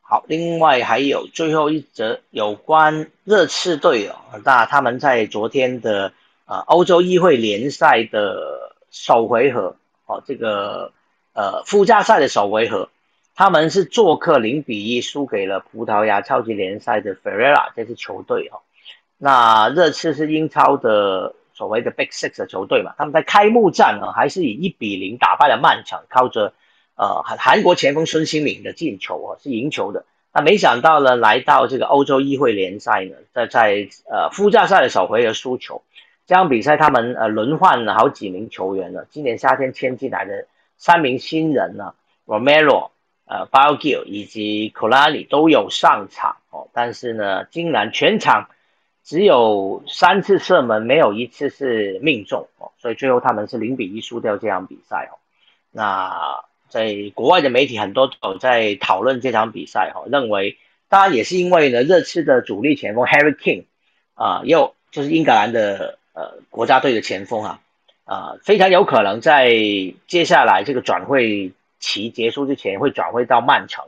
好，另外还有最后一则有关热刺队哦，那他们在昨天的呃欧洲议会联赛的首回合哦，这个呃附加赛的首回合，他们是做客零比一输给了葡萄牙超级联赛的 Ferreira 这支球队哦。那热刺是英超的所谓的 Big Six 的球队嘛，他们在开幕战呢还是以一比零打败了曼城，靠着。呃，韩韩国前锋孙兴敏的进球啊，是赢球的。那没想到呢，来到这个欧洲议会联赛呢，在在呃附加赛的首回合输球。这场比赛他们呃轮换了好几名球员呢，今年夏天签进来的三名新人呢，Romero、呃 b a l g i l 以及 k o l a n i 都有上场哦，但是呢，竟然全场只有三次射门，没有一次是命中哦，所以最后他们是零比一输掉这场比赛哦。那。在国外的媒体很多都在讨论这场比赛哈，认为当然也是因为呢，热刺的主力前锋 Harry King 啊，又就是英格兰的呃国家队的前锋啊，啊非常有可能在接下来这个转会期结束之前会转会到曼城，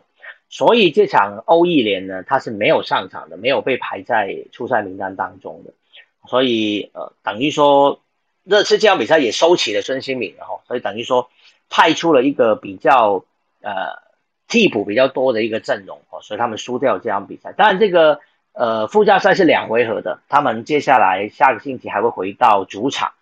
所以这场欧意联呢他是没有上场的，没有被排在出赛名单当中的，所以呃等于说热刺这场比赛也收起了孙兴敏了哈，所以等于说。派出了一个比较呃替补比较多的一个阵容哦，所以他们输掉这场比赛。当然，这个呃附加赛是两回合的，他们接下来下个星期还会回到主场，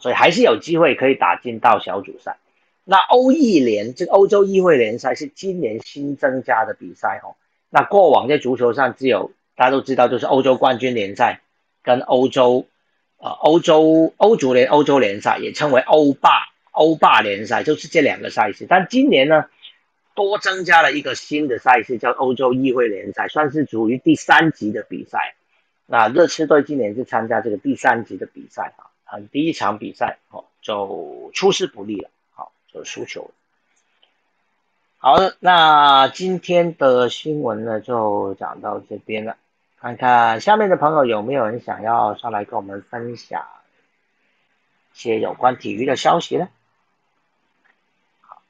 所以还是有机会可以打进到小组赛。那欧意联这个欧洲议会联赛是今年新增加的比赛哦。那过往在足球上只有大家都知道，就是欧洲冠军联赛跟欧洲呃欧洲欧足联欧洲联赛，也称为欧霸。欧霸联赛就是这两个赛事，但今年呢，多增加了一个新的赛事，叫欧洲议会联赛，算是属于第三级的比赛。那热刺队今年是参加这个第三级的比赛啊，啊，第一场比赛哦就出师不利了，好就输球了。好的，那今天的新闻呢就讲到这边了，看看下面的朋友有没有人想要上来跟我们分享一些有关体育的消息呢？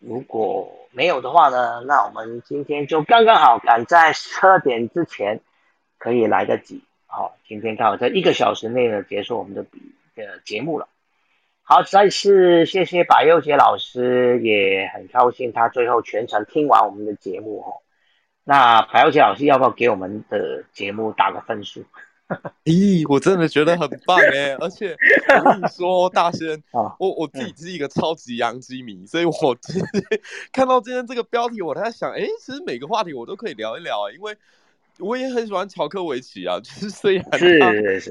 如果没有的话呢，那我们今天就刚刚好赶在十二点之前可以来得及。好，今天刚好在一个小时内呢结束我们的比的节目了。好，再次谢谢白幼杰老师，也很高兴他最后全程听完我们的节目哦。那白幼杰老师要不要给我们的节目打个分数？咦，我真的觉得很棒哎！而且我跟你说，大仙，我我自己是一个超级洋基迷，所以我今天看到今天这个标题，我在想，哎，其实每个话题我都可以聊一聊啊，因为。我也很喜欢乔克维奇啊，就是虽然他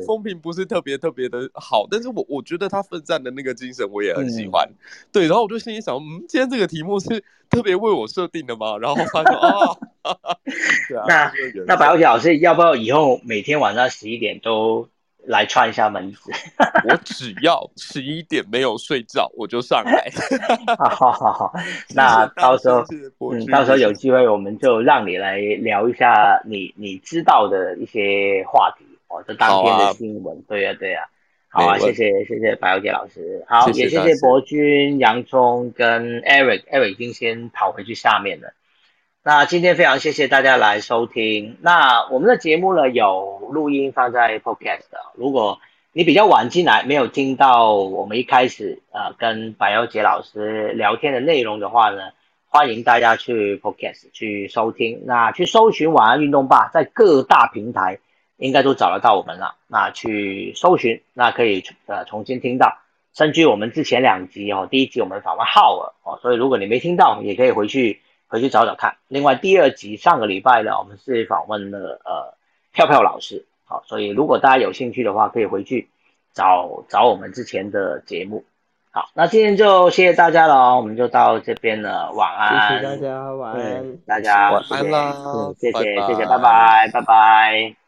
风评不是特别特别的好，但是我我觉得他奋战的那个精神我也很喜欢。对，然后我就心里想，嗯，今天这个题目是特别为我设定的吗？然后他说 啊，那那白小姐老师要不要以后每天晚上十一点都？来串一下门子，我只要十一点没有睡觉，我就上来。好好好，那到时候，嗯，到时候有机会我们就让你来聊一下你你知道的一些话题哦，这当天的新闻。对呀对呀，好啊，谢谢谢谢白小姐老师，好也谢谢博君、洋葱跟 Eric，Eric 已经先跑回去下面了。那今天非常谢谢大家来收听。那我们的节目呢有录音放在 Podcast 的，如果你比较晚进来，没有听到我们一开始呃跟白优杰老师聊天的内容的话呢，欢迎大家去 Podcast 去收听，那去搜寻晚安运动吧，在各大平台应该都找得到我们了。那去搜寻，那可以呃重新听到，甚至我们之前两集哦，第一集我们访问浩尔哦，所以如果你没听到，也可以回去回去找找看。另外第二集上个礼拜呢，我们是访问了呃票票老师。好，所以如果大家有兴趣的话，可以回去找找我们之前的节目。好，那今天就谢谢大家了，我们就到这边了，晚安。谢谢大家，晚安。大家晚安啦，谢谢拜拜谢谢，拜拜拜拜。